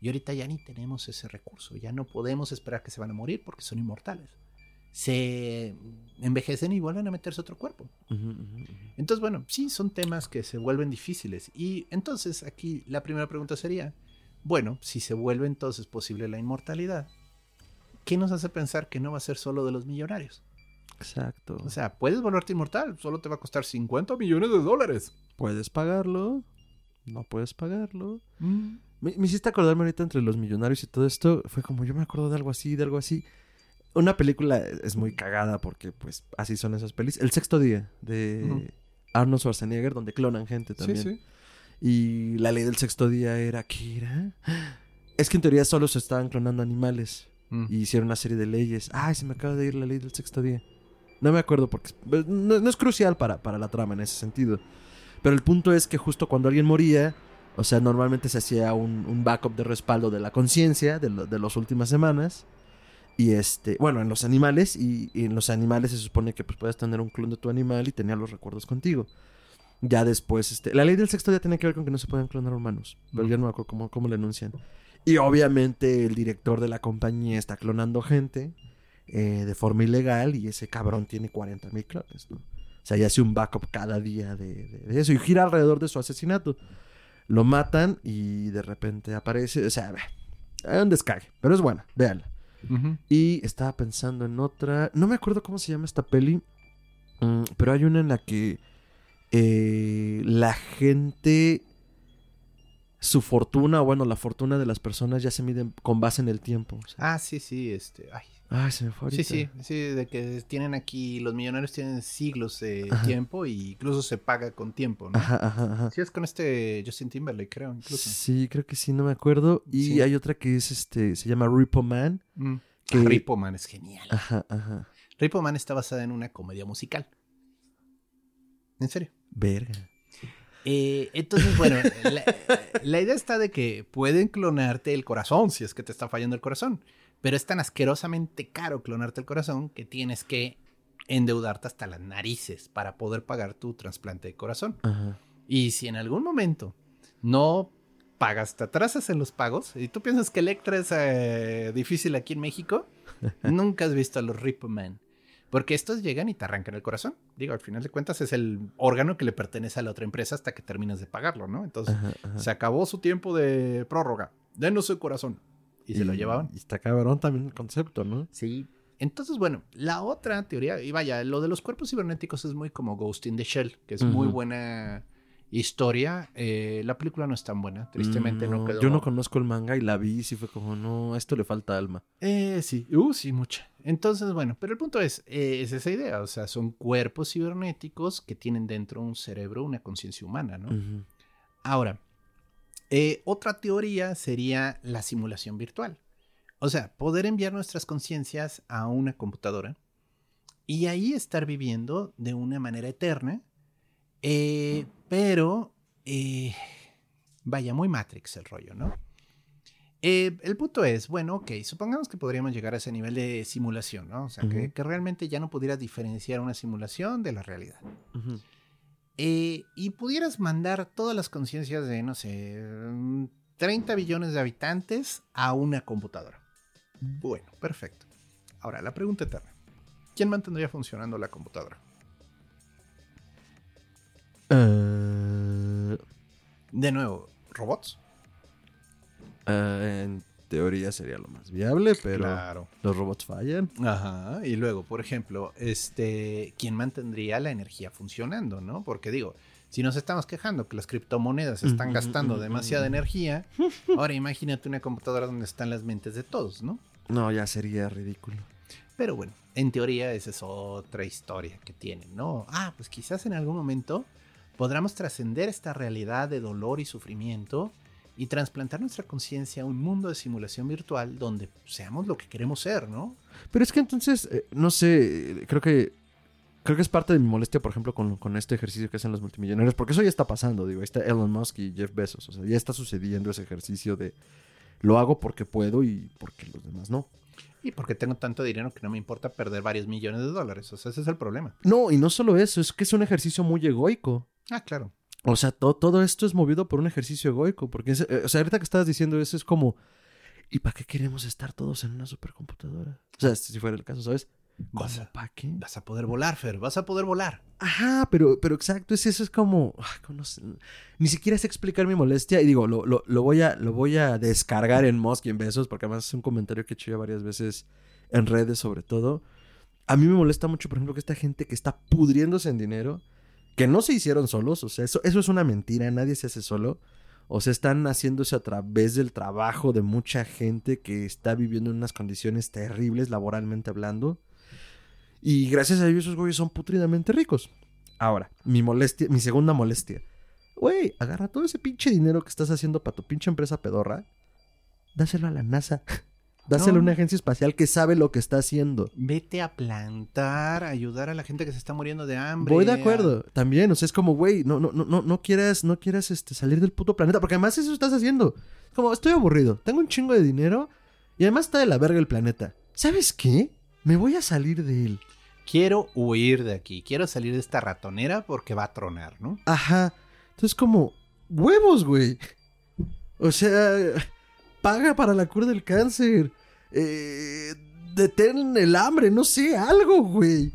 Speaker 2: Y ahorita ya ni tenemos ese recurso, ya no podemos esperar que se van a morir porque son inmortales. Se envejecen y vuelven a meterse otro cuerpo. Entonces, bueno, sí, son temas que se vuelven difíciles. Y entonces aquí la primera pregunta sería, bueno, si se vuelve entonces posible la inmortalidad, ¿qué nos hace pensar que no va a ser solo de los millonarios?
Speaker 1: Exacto.
Speaker 2: O sea, puedes volverte inmortal, solo te va a costar 50 millones de dólares.
Speaker 1: Puedes pagarlo, no puedes pagarlo. Mm. Me, hiciste acordarme ahorita entre los millonarios y todo esto. Fue como yo me acuerdo de algo así, de algo así. Una película es muy cagada porque, pues, así son esas pelis. El sexto día de Arnold Schwarzenegger, donde clonan gente también. Sí, sí. Y la ley del sexto día era, ¿qué era? Es que en teoría solo se estaban clonando animales. Mm. Y hicieron una serie de leyes. Ay, se me acaba de ir la ley del sexto día. No me acuerdo porque pues, no, es crucial para, para la trama en ese sentido. Pero el punto es que justo cuando alguien moría, o sea, normalmente se hacía un, backup de respaldo de la conciencia de, las últimas semanas. Y este, bueno, en los animales, y, en los animales se supone que pues puedes tener un clon de tu animal y tenía los recuerdos contigo. Ya después, este, la ley del sexto día tiene que ver con que no se pueden clonar humanos. Pero ya no me acuerdo cómo, cómo le anuncian. Y obviamente el director de la compañía está clonando gente eh, de forma ilegal y ese cabrón tiene 40 mil clones, ¿no? O sea, ya hace un backup cada día de, de, eso y gira alrededor de su asesinato. Lo matan y de repente aparece. O sea, hay un descargue. Pero es buena, véanla. Y estaba pensando en otra. No me acuerdo cómo se llama esta peli. Mm, pero hay una en la que eh, la gente. Su fortuna, o bueno, la fortuna de las personas ya se miden con base en el tiempo.
Speaker 2: Ah, sí, sí, este. Ay,
Speaker 1: Ay, se me fue
Speaker 2: Sí, sí, sí, de que tienen aquí, los millonarios tienen siglos de tiempo e incluso se paga con tiempo, ¿no? Ajá, ajá, ajá. Sí, es con este Justin Timberlake, creo, incluso.
Speaker 1: Sí, creo que sí, no me acuerdo. Y hay otra que es, este, se llama Repo Man.
Speaker 2: Mm. Que... Repo Man es genial. Ajá, ajá. Repo Man está basada en una comedia musical. ¿En serio?
Speaker 1: Verga.
Speaker 2: Eh, entonces, bueno, la, la idea está de que pueden clonarte el corazón si es que te está fallando el corazón. Pero es tan asquerosamente caro clonarte el corazón que tienes que endeudarte hasta las narices para poder pagar tu trasplante de corazón. Y si en algún momento no pagas, te atrasas en los pagos y tú piensas que Electra es eh, difícil aquí en México, nunca has visto a los Repo Man. Porque estos llegan y te arrancan el corazón. Digo, al final de cuentas es el órgano que le pertenece a la otra empresa hasta que terminas de pagarlo, ¿no? Entonces, se acabó su tiempo de prórroga. Denos el corazón y, se lo llevaban.
Speaker 1: Y está cabrón también el concepto, ¿no?
Speaker 2: Sí. Entonces, bueno, la otra teoría, y vaya, lo de los cuerpos cibernéticos es muy como Ghost in the Shell, que es muy buena historia. Eh, la película no es tan buena, tristemente no, quedó.
Speaker 1: Yo no conozco el manga y la vi y sí fue como, no, a esto le falta alma.
Speaker 2: Eh, sí, uh, sí, mucha. Entonces, bueno, pero el punto es, eh, es esa idea, o sea, son cuerpos cibernéticos que tienen dentro un cerebro, una conciencia humana, ¿no? Ahora, eh, otra teoría sería la simulación virtual. O sea, poder enviar nuestras conciencias a una computadora y ahí estar viviendo de una manera eterna, eh, pero eh, vaya, muy Matrix el rollo, ¿no? Eh, el punto es, bueno, ok, supongamos que podríamos llegar a ese nivel de simulación, ¿no? O sea, que, realmente ya no pudieras diferenciar una simulación de la realidad. Eh, y pudieras mandar todas las conciencias de, no sé, mm, 30 billones de habitantes a una computadora. Bueno, perfecto. Ahora, la pregunta eterna. ¿Quién mantendría funcionando la computadora?
Speaker 1: Eh,
Speaker 2: De nuevo, ¿robots?
Speaker 1: eh, teoría sería lo más viable, pero
Speaker 2: Claro.
Speaker 1: los robots fallan.
Speaker 2: Ajá. Y luego, por ejemplo, este, ¿quién mantendría la energía funcionando, no? Porque digo, si nos estamos quejando que las criptomonedas están gastando demasiada energía, ahora imagínate una computadora donde están las mentes de todos, ¿no?
Speaker 1: No, ya sería ridículo.
Speaker 2: Pero bueno, en teoría esa es otra historia que tienen, ¿no? Ah, pues quizás en algún momento podamos trascender esta realidad de dolor y sufrimiento y trasplantar nuestra conciencia a un mundo de simulación virtual donde seamos lo que queremos ser, ¿no?
Speaker 1: Pero es que entonces, eh, no sé, creo que creo que es parte de mi molestia, por ejemplo, con, con este ejercicio que hacen los multimillonarios, porque eso ya está pasando, digo, ahí está Elon Musk y Jeff Bezos, o sea, ya está sucediendo ese ejercicio de lo hago porque puedo y porque los demás no.
Speaker 2: Y porque tengo tanto dinero que no me importa perder varios millones de dólares. O sea, ese es el problema.
Speaker 1: No, y no solo eso, es que es un ejercicio muy egoico.
Speaker 2: Ah, claro.
Speaker 1: O sea, to- todo esto es movido por un ejercicio egoico, porque, es- eh, o sea, ahorita que estabas diciendo eso es como, ¿y para qué queremos estar todos en una supercomputadora? O sea, si fuera el caso, ¿sabes?
Speaker 2: Vas
Speaker 1: ¿Cómo
Speaker 2: a-
Speaker 1: para qué?
Speaker 2: Vas a poder volar, Fer. Vas a poder volar.
Speaker 1: Ajá, pero, pero exacto, es eso, es como, no sé, ni siquiera sé explicar mi molestia y digo, lo, lo, lo voy a, lo voy a descargar en Musk y en Besos, porque además es un comentario que he hecho ya varias veces en redes sobre todo. A mí me molesta mucho, por ejemplo, que esta gente que está pudriéndose en dinero, que no se hicieron solos, o sea, eso, eso es una mentira, nadie se hace solo. O sea, están haciéndose a través del trabajo de mucha gente que está viviendo en unas condiciones terribles laboralmente hablando. Y gracias a ellos esos güeyes son putridamente ricos. Ahora, mi molestia, mi segunda molestia. Güey, agarra todo ese pinche dinero que estás haciendo para tu pinche empresa pedorra. Dáselo a la NASA. Dáselo
Speaker 2: No.
Speaker 1: a una agencia espacial que sabe lo que está haciendo.
Speaker 2: Vete a plantar, ayudar a la gente que se está muriendo de hambre.
Speaker 1: Voy de acuerdo. También, o sea, es como, güey, no, no, no, no, no quieras, no quieras este, salir del puto planeta. Porque además eso estás haciendo. Es como, estoy aburrido. Tengo un chingo de dinero. Y además está de la verga el planeta. ¿Sabes qué? Me voy a salir de él.
Speaker 2: Quiero huir de aquí. Quiero salir de esta ratonera porque va a tronar, ¿no?
Speaker 1: Ajá. Entonces, como, huevos, güey. O sea, paga para la cura del cáncer. Eh, detén el hambre, no sé, algo, güey.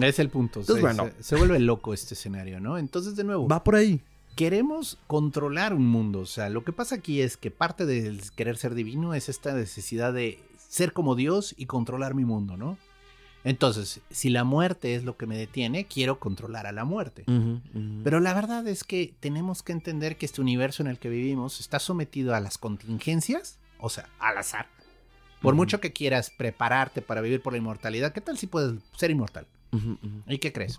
Speaker 2: Es el punto.
Speaker 1: Entonces,
Speaker 2: se,
Speaker 1: bueno.
Speaker 2: se- se vuelve loco este escenario, ¿no? Entonces, de nuevo,
Speaker 1: Va por ahí.
Speaker 2: queremos controlar un mundo. O sea, lo que pasa aquí es que parte del querer ser divino es esta necesidad de ser como Dios y controlar mi mundo, ¿no? Entonces, si la muerte es lo que me detiene, quiero controlar a la muerte. Pero la verdad es que tenemos que entender que este universo en el que vivimos está sometido a las contingencias, o sea, al azar. Por mucho que quieras prepararte para vivir por la inmortalidad, ¿qué tal si puedes ser inmortal? ¿Y qué crees?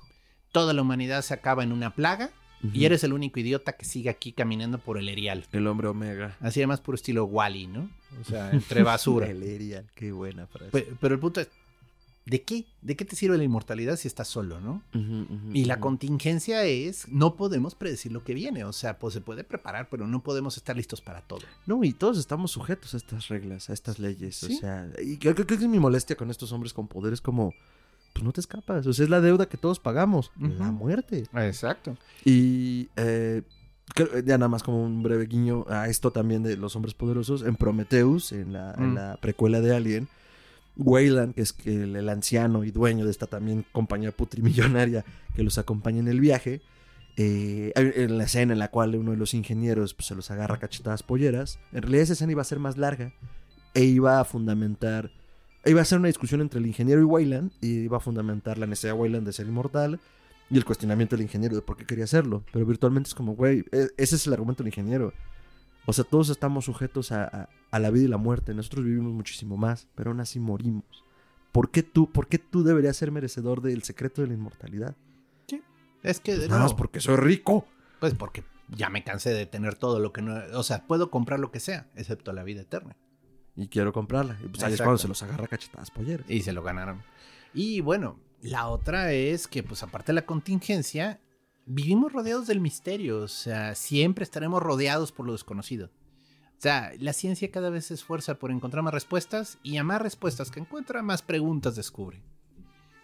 Speaker 2: Toda la humanidad se acaba en una plaga y eres el único idiota que sigue aquí caminando por el erial.
Speaker 1: el hombre omega.
Speaker 2: Así además puro estilo Wally, ¿no? O sea, entre basura.
Speaker 1: El Erial, qué buena frase.
Speaker 2: Pe- Pero el punto es, ¿de qué? ¿De qué te sirve la inmortalidad si estás solo, no? Y la contingencia es, no podemos predecir lo que viene. O sea, pues se puede preparar, pero no podemos estar listos para todo.
Speaker 1: No, y todos estamos sujetos a estas reglas, a estas leyes.
Speaker 2: Sí.
Speaker 1: O sea, y creo, creo que es mi molestia con estos hombres con poder. Es como, pues no te escapas. O sea, es la deuda que todos pagamos. La muerte.
Speaker 2: Exacto.
Speaker 1: Y eh, ya nada más como un breve guiño a esto también de los hombres poderosos. En Prometheus, en la, en
Speaker 2: Mm.
Speaker 1: la precuela de Alien, Wayland, que es el, anciano y dueño de esta también compañía putrimillonaria que los acompaña en el viaje, eh, en la escena en la cual uno de los ingenieros pues, se los agarra cachetadas polleras, en realidad esa escena iba a ser más larga e iba a fundamentar, iba a ser una discusión entre el ingeniero y Wayland y iba a fundamentar la necesidad de Wayland de ser inmortal y el cuestionamiento del ingeniero de por qué quería hacerlo. Pero virtualmente es como, güey, e- ese es el argumento del ingeniero. O sea, todos estamos sujetos a, a- a la vida y la muerte. Nosotros vivimos muchísimo más, pero aún así morimos. ¿Por qué tú, por qué tú deberías ser merecedor del secreto de la inmortalidad?
Speaker 2: Es que,
Speaker 1: Pues nada más porque soy rico.
Speaker 2: pues porque ya me cansé de tener todo lo que no... O sea, puedo comprar lo que sea, excepto la vida eterna.
Speaker 1: Y quiero comprarla. Y pues ahí es cuando se los agarra cachetadas polleras.
Speaker 2: Y se lo ganaron. Y bueno, la otra es que, pues aparte de la contingencia, vivimos rodeados del misterio, o sea, siempre estaremos rodeados por lo desconocido. O sea, la ciencia cada vez se esfuerza por encontrar más respuestas y a más respuestas que encuentra, más preguntas descubre.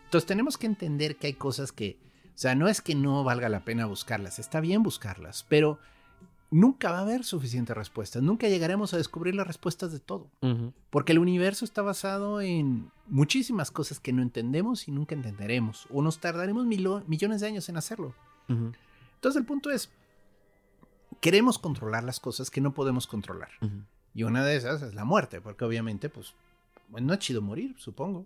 Speaker 2: Entonces tenemos que entender que hay cosas que, o sea, no es que no valga la pena buscarlas, está bien buscarlas, pero nunca va a haber suficientes respuestas, nunca llegaremos a descubrir las respuestas de todo, porque el universo está basado en muchísimas cosas que no entendemos y nunca entenderemos, o nos tardaremos millones de años en hacerlo. Entonces el punto es, queremos controlar las cosas que no podemos controlar. Y una de esas es la muerte, porque obviamente, pues, no es chido morir, supongo.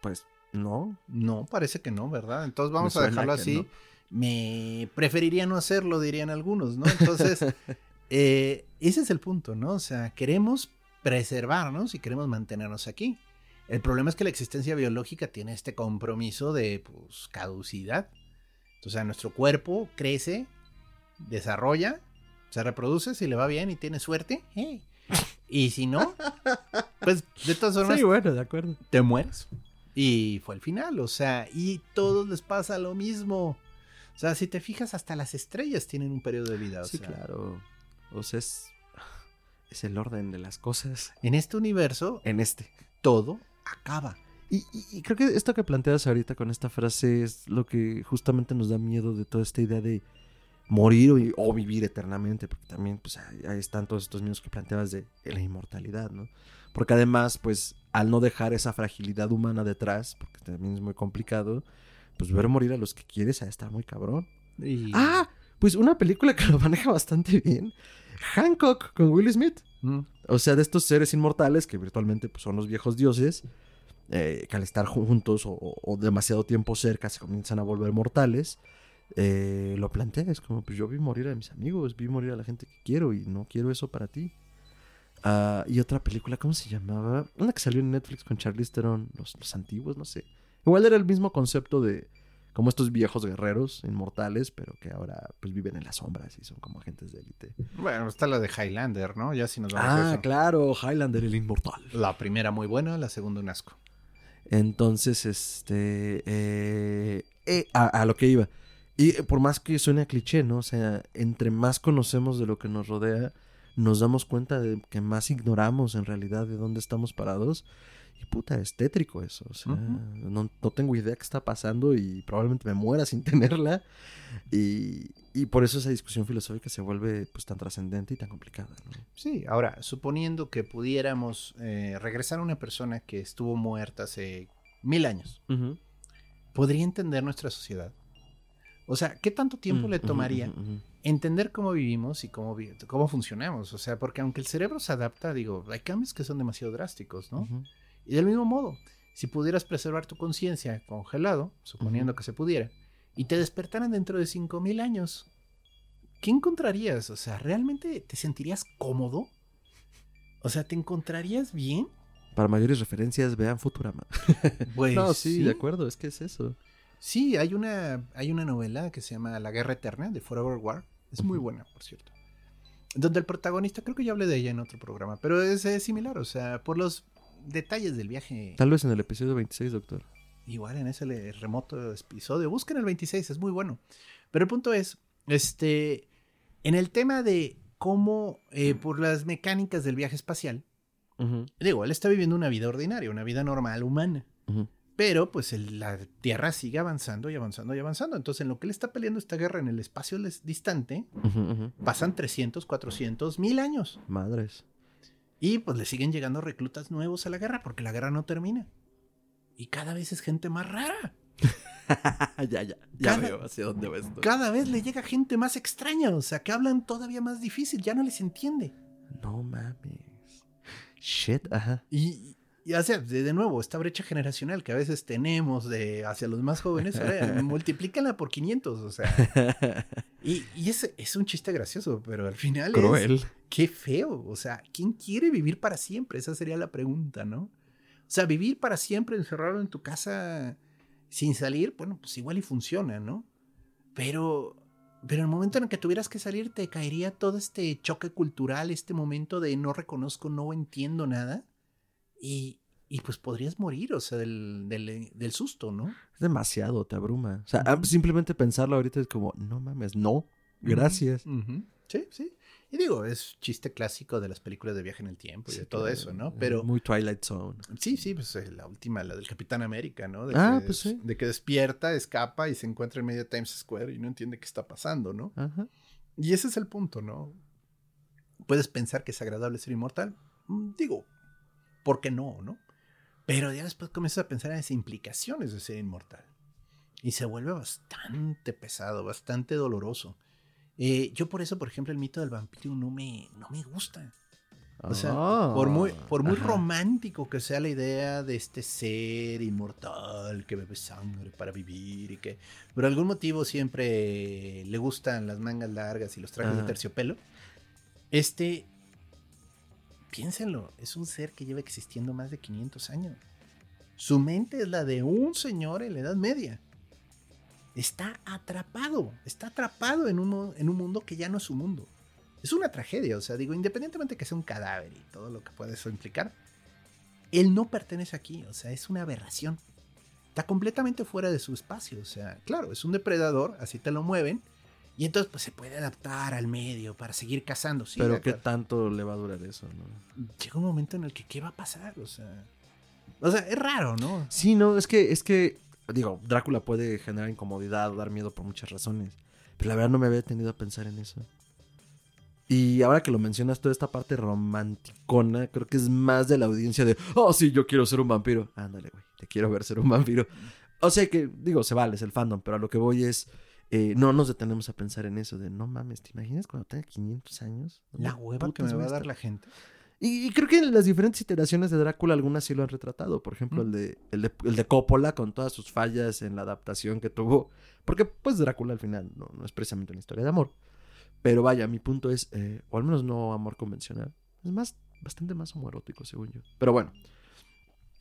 Speaker 1: Pues no.
Speaker 2: No, parece que no, ¿verdad? Entonces vamos a dejarlo así. Me preferiría no hacerlo, dirían algunos, ¿no? Entonces, eh, ese es el punto, ¿no? O sea, queremos preservarnos y queremos mantenernos aquí. El problema es que la existencia biológica tiene este compromiso de pues, caducidad. O sea, nuestro cuerpo crece, desarrolla, se reproduce, si le va bien y tiene suerte. Y si no, pues de todas formas.
Speaker 1: Sí, bueno, de acuerdo.
Speaker 2: Te mueres. Y fue el final, o sea, y todos les pasa lo mismo. O sea, si te fijas, hasta las estrellas tienen un periodo de vida.
Speaker 1: sí, claro. O sea, es, es el orden de las cosas.
Speaker 2: En este universo,
Speaker 1: en este,
Speaker 2: todo acaba.
Speaker 1: Y, creo que esto que planteas ahorita con esta frase es lo que justamente nos da miedo de toda esta idea de morir o, vivir eternamente, porque también pues ahí, están todos estos miedos que planteabas de, la inmortalidad, ¿no? Porque además, pues al no dejar esa fragilidad humana detrás, porque también es muy complicado, pues ver morir a los que quieres a estar muy cabrón. Ah, pues una película que lo maneja bastante bien, Hancock con Will Smith. Mm. O sea, de estos seres inmortales que virtualmente pues, son los viejos dioses eh, que al estar juntos o, demasiado tiempo cerca se comienzan a volver mortales, eh, lo plantea, es como, pues yo vi morir a mis amigos, vi morir a la gente que quiero y no quiero eso para ti. Ah, y otra película, ¿cómo se llamaba? Una que salió en Netflix con Charlize Theron, los, los antiguos, no sé. Igual era el mismo concepto de como estos viejos guerreros inmortales, pero que ahora pues viven en las sombras y son como agentes de élite.
Speaker 2: Bueno, está la de Highlander, ¿no? Ya si nos vamos
Speaker 1: ah, a claro, Highlander el inmortal.
Speaker 2: La primera muy buena, la segunda un asco.
Speaker 1: Entonces, este, eh, eh, a, lo que iba. Y por más que suene a cliché, ¿no? O sea, entre más conocemos de lo que nos rodea, nos damos cuenta de que más ignoramos en realidad de dónde estamos parados. Y puta, es tétrico eso. O sea, no, no, tengo idea qué está pasando y probablemente me muera sin tenerla. Y, y por eso esa discusión filosófica se vuelve pues tan trascendente y tan complicada.
Speaker 2: Sí, ahora, suponiendo que pudiéramos eh, regresar a una persona que estuvo muerta hace mil años, ¿podría entender nuestra sociedad? O sea, ¿qué tanto tiempo mm, le tomaría entender cómo vivimos y cómo, cómo funcionamos? O sea, porque aunque el cerebro se adapta, digo, hay cambios que son demasiado drásticos, ¿no? Y del mismo modo, si pudieras preservar tu conciencia congelado, suponiendo que se pudiera, y te despertaran dentro de 5000 años, ¿qué encontrarías? O sea, ¿realmente te sentirías cómodo? O sea, ¿te encontrarías bien?
Speaker 1: Para mayores referencias, vean Futurama.
Speaker 2: Pues,
Speaker 1: no, sí, de acuerdo, es que es eso.
Speaker 2: Sí, hay una, hay una novela que se llama La Guerra Eterna de Forever War. Es muy buena, por cierto. Donde el protagonista, creo que ya hablé de ella en otro programa, pero es, similar, o sea, por los detalles del viaje.
Speaker 1: Tal vez en el episodio 26, doctor.
Speaker 2: Igual en ese remoto episodio. Busquen el 26, es muy bueno. Pero el punto es, este, en el tema de cómo, eh, por las mecánicas del viaje espacial, digo, él está viviendo una vida ordinaria, una vida normal, humana. Pero pues la Tierra sigue avanzando y avanzando y avanzando. Entonces, en lo que él está peleando esta guerra en el espacio distante, pasan 300, 400, mil años.
Speaker 1: Madres.
Speaker 2: Y pues le siguen llegando reclutas nuevos a la guerra porque la guerra no termina. Y cada vez es gente más rara.
Speaker 1: ya, ya, ya veo hacia dónde va esto.
Speaker 2: Cada vez le llega gente más extraña, o sea, que hablan todavía más difícil, ya no les entiende.
Speaker 1: No mames. Shit, ajá.
Speaker 2: Y, y hace, de nuevo, esta brecha generacional que a veces tenemos de hacia los más jóvenes, ahora multiplícala por 500, o sea. Y, y es, es, un chiste gracioso, pero al final
Speaker 1: Cruel.
Speaker 2: Qué feo, o sea, ¿quién quiere vivir para siempre? Esa sería la pregunta, ¿no? O sea, vivir para siempre encerrado en tu casa sin salir, bueno, pues igual y funciona, ¿no? Pero, pero en el momento en el que tuvieras que salir, te caería todo este choque cultural, este momento de no reconozco, no entiendo nada. Y, y pues podrías morir, o sea, del, del, del susto, ¿no?
Speaker 1: Es demasiado, te abruma. O sea, ah, simplemente pensarlo ahorita es como, no mames, no, gracias.
Speaker 2: Sí, sí. Y digo, es chiste clásico de las películas de viaje en el tiempo y
Speaker 1: Sí,
Speaker 2: de todo eso, ¿no? Pero
Speaker 1: Muy Twilight Zone.
Speaker 2: sí, sí, pues eh, la última, la del Capitán América, ¿no? De
Speaker 1: Ah,
Speaker 2: que,
Speaker 1: pues sí.
Speaker 2: De que despierta, escapa y se encuentra en medio de Times Square y no entiende qué está pasando, ¿no?
Speaker 1: Ajá.
Speaker 2: Y ese es el punto, ¿no? Puedes pensar que es agradable ser inmortal. Mm, Digo, ¿por qué no, no? Pero ya después comienzas a pensar en las implicaciones de ser inmortal. Y se vuelve bastante pesado, bastante doloroso. Eh, yo por eso, por ejemplo, el mito del vampiro no me, no me gusta. O sea, por muy, por muy
Speaker 1: Ah, Ajá.
Speaker 2: romántico que sea la idea de este ser inmortal que bebe sangre para vivir y que por algún motivo siempre le gustan las mangas largas y los trajes de terciopelo, este, piénsenlo, es un ser que lleva existiendo más de 500 años. Su mente es la de un señor en la Edad Media. Está atrapado, está atrapado en un, en un mundo que ya no es su mundo es una tragedia, o sea, digo, independientemente que sea un cadáver y todo lo que puede eso implicar, él no pertenece aquí, o sea, es una aberración. Está completamente fuera de su espacio, o sea, claro, es un depredador, así te lo mueven, y entonces pues se puede adaptar al medio para seguir cazando, sí.
Speaker 1: Pero qué tanto le va a durar eso, ¿no?
Speaker 2: Llega un momento en el que, ¿qué va a pasar? O sea, o sea, es raro, ¿no?
Speaker 1: Sí, no, es que, es que, digo, Drácula puede generar incomodidad o dar miedo por muchas razones. Pero la verdad no me había tenido a pensar en eso. Y ahora que lo mencionas, toda esta parte romanticona, creo que es más de la audiencia de, oh, sí, yo quiero ser un vampiro. Ándale, güey, te quiero ver ser un vampiro. O sea que, digo, se vale, es el fandom, pero a lo que voy es, eh, no nos detenemos a pensar en eso de, no mames, ¿te imaginas cuando tenga 500 años?
Speaker 2: La
Speaker 1: ¿Dónde
Speaker 2: hueva que me va a dar la gente.
Speaker 1: Y, y creo que en las diferentes iteraciones de Drácula algunas sí lo han retratado. Por ejemplo,
Speaker 2: Mm.
Speaker 1: el, de, el, de, el de Coppola con todas sus fallas en la adaptación que tuvo. Porque pues Drácula al final no, no es precisamente una historia de amor. Pero vaya, mi punto es, eh, o al menos no amor convencional. Es más, bastante más homoerótico según yo. Pero bueno,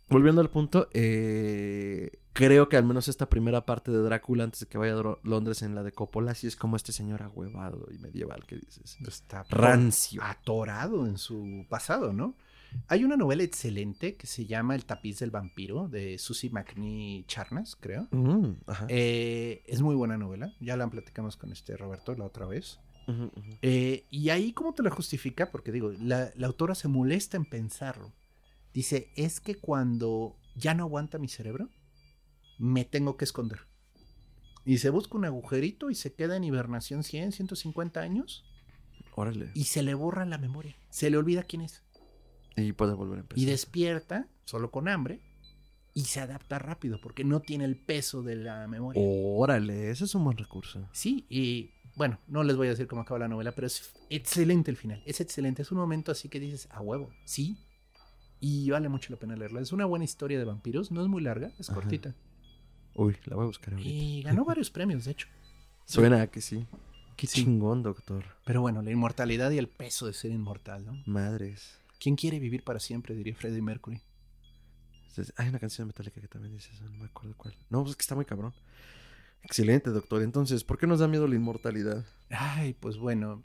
Speaker 1: volviendo al punto, eh, creo que al menos esta primera parte de Drácula antes de que vaya a Londres en la de Coppola sí es como este señor ahuevado y medieval que dices.
Speaker 2: Está
Speaker 1: Rancio.
Speaker 2: atorado en su pasado, ¿no? Hay una novela excelente que se llama El tapiz del vampiro de Susie McNee Charnas, creo.
Speaker 1: Mm, ajá.
Speaker 2: Eh, es muy buena novela, ya la platicamos con este Roberto la otra vez. Eh, y ahí, ¿cómo te la justifica? Porque digo, la, la autora se molesta en pensarlo. Dice, es que cuando ya no aguanta mi cerebro, me tengo que esconder. Y se busca un agujerito y se queda en hibernación 100, 150 años
Speaker 1: Órale.
Speaker 2: y se le borra la memoria. Se le olvida quién es.
Speaker 1: Y puede volver a empezar.
Speaker 2: Y despierta solo con hambre y se adapta rápido porque no tiene el peso de la memoria.
Speaker 1: Órale, ese es un buen recurso.
Speaker 2: Sí, y bueno, no les voy a decir cómo acaba la novela, pero es excelente el final. Es excelente. Es un momento así que dices, a huevo, sí. Y vale mucho la pena leerla. Es una buena historia de vampiros. No es muy larga, es
Speaker 1: Ajá.
Speaker 2: cortita.
Speaker 1: Uy, la voy a buscar ahorita.
Speaker 2: Y ganó varios premios, de hecho.
Speaker 1: Suena a que sí. Qué
Speaker 2: Sí.
Speaker 1: chingón, doctor.
Speaker 2: Pero bueno, la inmortalidad y el peso de ser inmortal, ¿no?
Speaker 1: Madres.
Speaker 2: ¿Quién quiere vivir para siempre? Diría Freddie Mercury.
Speaker 1: Entonces, Hay una canción de Metallica que también dice eso, no me acuerdo cuál. No, pues es que está muy cabrón. Excelente, doctor. Entonces, ¿por qué nos da miedo la inmortalidad?
Speaker 2: Ay, pues bueno.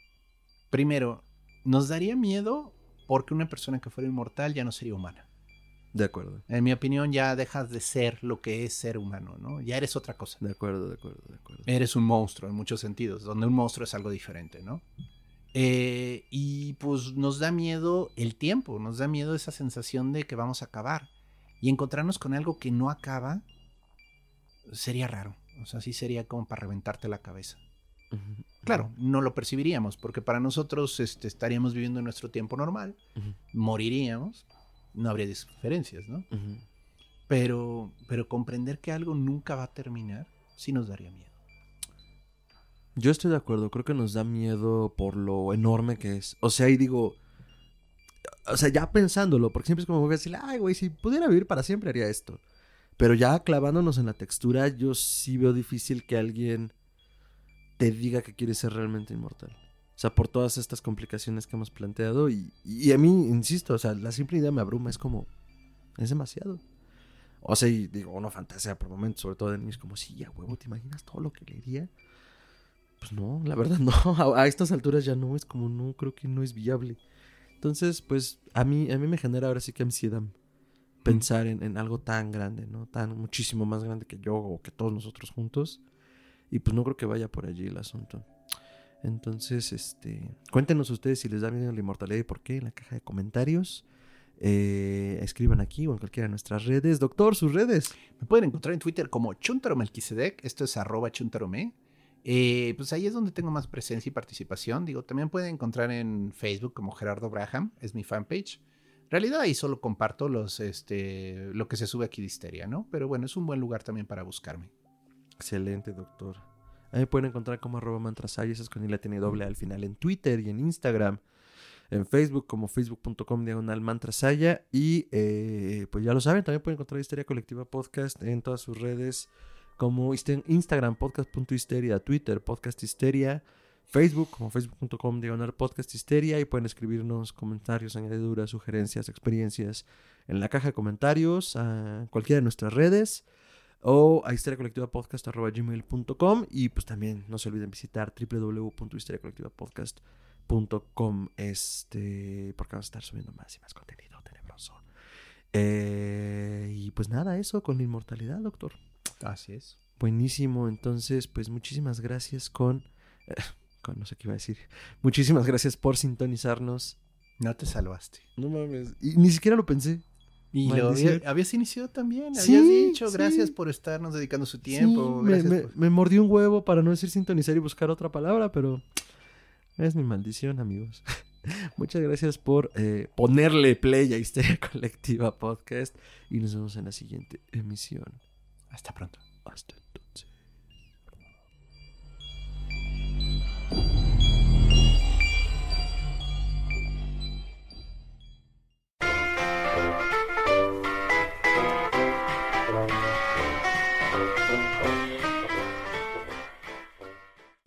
Speaker 2: Primero, nos daría miedo porque una persona que fuera inmortal ya no sería humana.
Speaker 1: De acuerdo,
Speaker 2: En mi opinión, ya dejas de ser lo que es ser humano, ¿no? Ya eres otra cosa.
Speaker 1: de acuerdo, de acuerdo, de acuerdo.
Speaker 2: Eres un monstruo en muchos sentidos, donde un monstruo es algo diferente, ¿no? Eh, y pues nos da miedo el tiempo, nos da miedo esa sensación de que vamos a acabar. Y encontrarnos con algo que no acaba sería raro. O sea, sí sería como para reventarte la cabeza.
Speaker 1: Ujú.
Speaker 2: Claro, no lo percibiríamos, porque para nosotros este, estaríamos viviendo nuestro tiempo normal,
Speaker 1: Ujú,
Speaker 2: moriríamos, no habría diferencias, ¿no? Pero, pero comprender que algo nunca va a terminar, sí nos daría miedo.
Speaker 1: Yo estoy de acuerdo, creo que nos da miedo por lo enorme que es. O sea, y digo, o sea, ya pensándolo, porque siempre es como voy a decir, ay, güey, si pudiera vivir para siempre haría esto. Pero ya clavándonos en la textura, yo sí veo difícil que alguien te diga que quiere ser realmente inmortal. O sea, por todas estas complicaciones que hemos planteado y, y a mí, insisto, o sea, la simple idea me abruma, es como, es demasiado. O sea, y digo, uno fantasea por momentos, sobre todo de niños, como, sí, a huevo, ¿te imaginas todo lo que le iría? Pues no, la verdad no. A, a estas alturas ya no, es como no, creo que no es viable. Entonces, pues a mí, a mí me genera ahora sí que ansiedad pensar en, en algo tan grande, ¿no? Tan muchísimo más grande que yo o que todos nosotros juntos. Y pues no creo que vaya por allí el asunto. Entonces, este, cuéntenos ustedes si les da miedo la inmortalidad y por qué en la caja de comentarios. Eh, escriban aquí o en cualquiera de nuestras redes. Doctor, sus redes.
Speaker 2: Me pueden encontrar en Twitter como Chuntaromelquisedec. Esto es arroba chuntarome. Eh, pues ahí es donde tengo más presencia y participación. Digo, también pueden encontrar en Facebook como Gerardo Braham, es mi fanpage. En realidad ahí solo comparto los, este, lo que se sube aquí de Histeria, ¿no? Pero bueno, es un buen lugar también para buscarme.
Speaker 1: Excelente, doctor. Ahí pueden encontrar como arroba mantrasaya, es con la al final en Twitter y en Instagram. En Facebook como facebook.com diagonal mantrasaya. Y eh, pues ya lo saben, también pueden encontrar Histeria Colectiva Podcast en todas sus redes como Instagram podcast.histeria, Twitter podcast histeria, Facebook como facebook.com diagonal podcast histeria y pueden escribirnos comentarios, añadiduras, sugerencias, experiencias en la caja de comentarios a cualquiera de nuestras redes o a histeriacolectivapodcast.gmail.com y pues también no se olviden visitar www.histeriacolectivapodcast.com este, porque vamos a estar subiendo más y más contenido tenebroso. Eh, y pues nada, eso con la inmortalidad, doctor.
Speaker 2: Así es.
Speaker 1: Buenísimo, entonces pues muchísimas gracias con... con no sé qué iba a decir. Muchísimas gracias por sintonizarnos.
Speaker 2: No te salvaste.
Speaker 1: No mames. Y ni siquiera lo pensé.
Speaker 2: Y lo
Speaker 1: Maldición.
Speaker 2: había- habías iniciado también.
Speaker 1: Sí,
Speaker 2: habías dicho,
Speaker 1: sí.
Speaker 2: gracias por estarnos dedicando su tiempo.
Speaker 1: Sí, me, me-
Speaker 2: por-
Speaker 1: me mordí un huevo para no decir sintonizar y buscar otra palabra, pero es mi maldición, amigos. Muchas gracias por eh, ponerle play a Histeria Colectiva Podcast y nos vemos en la siguiente emisión.
Speaker 2: Hasta pronto.
Speaker 1: Hasta entonces.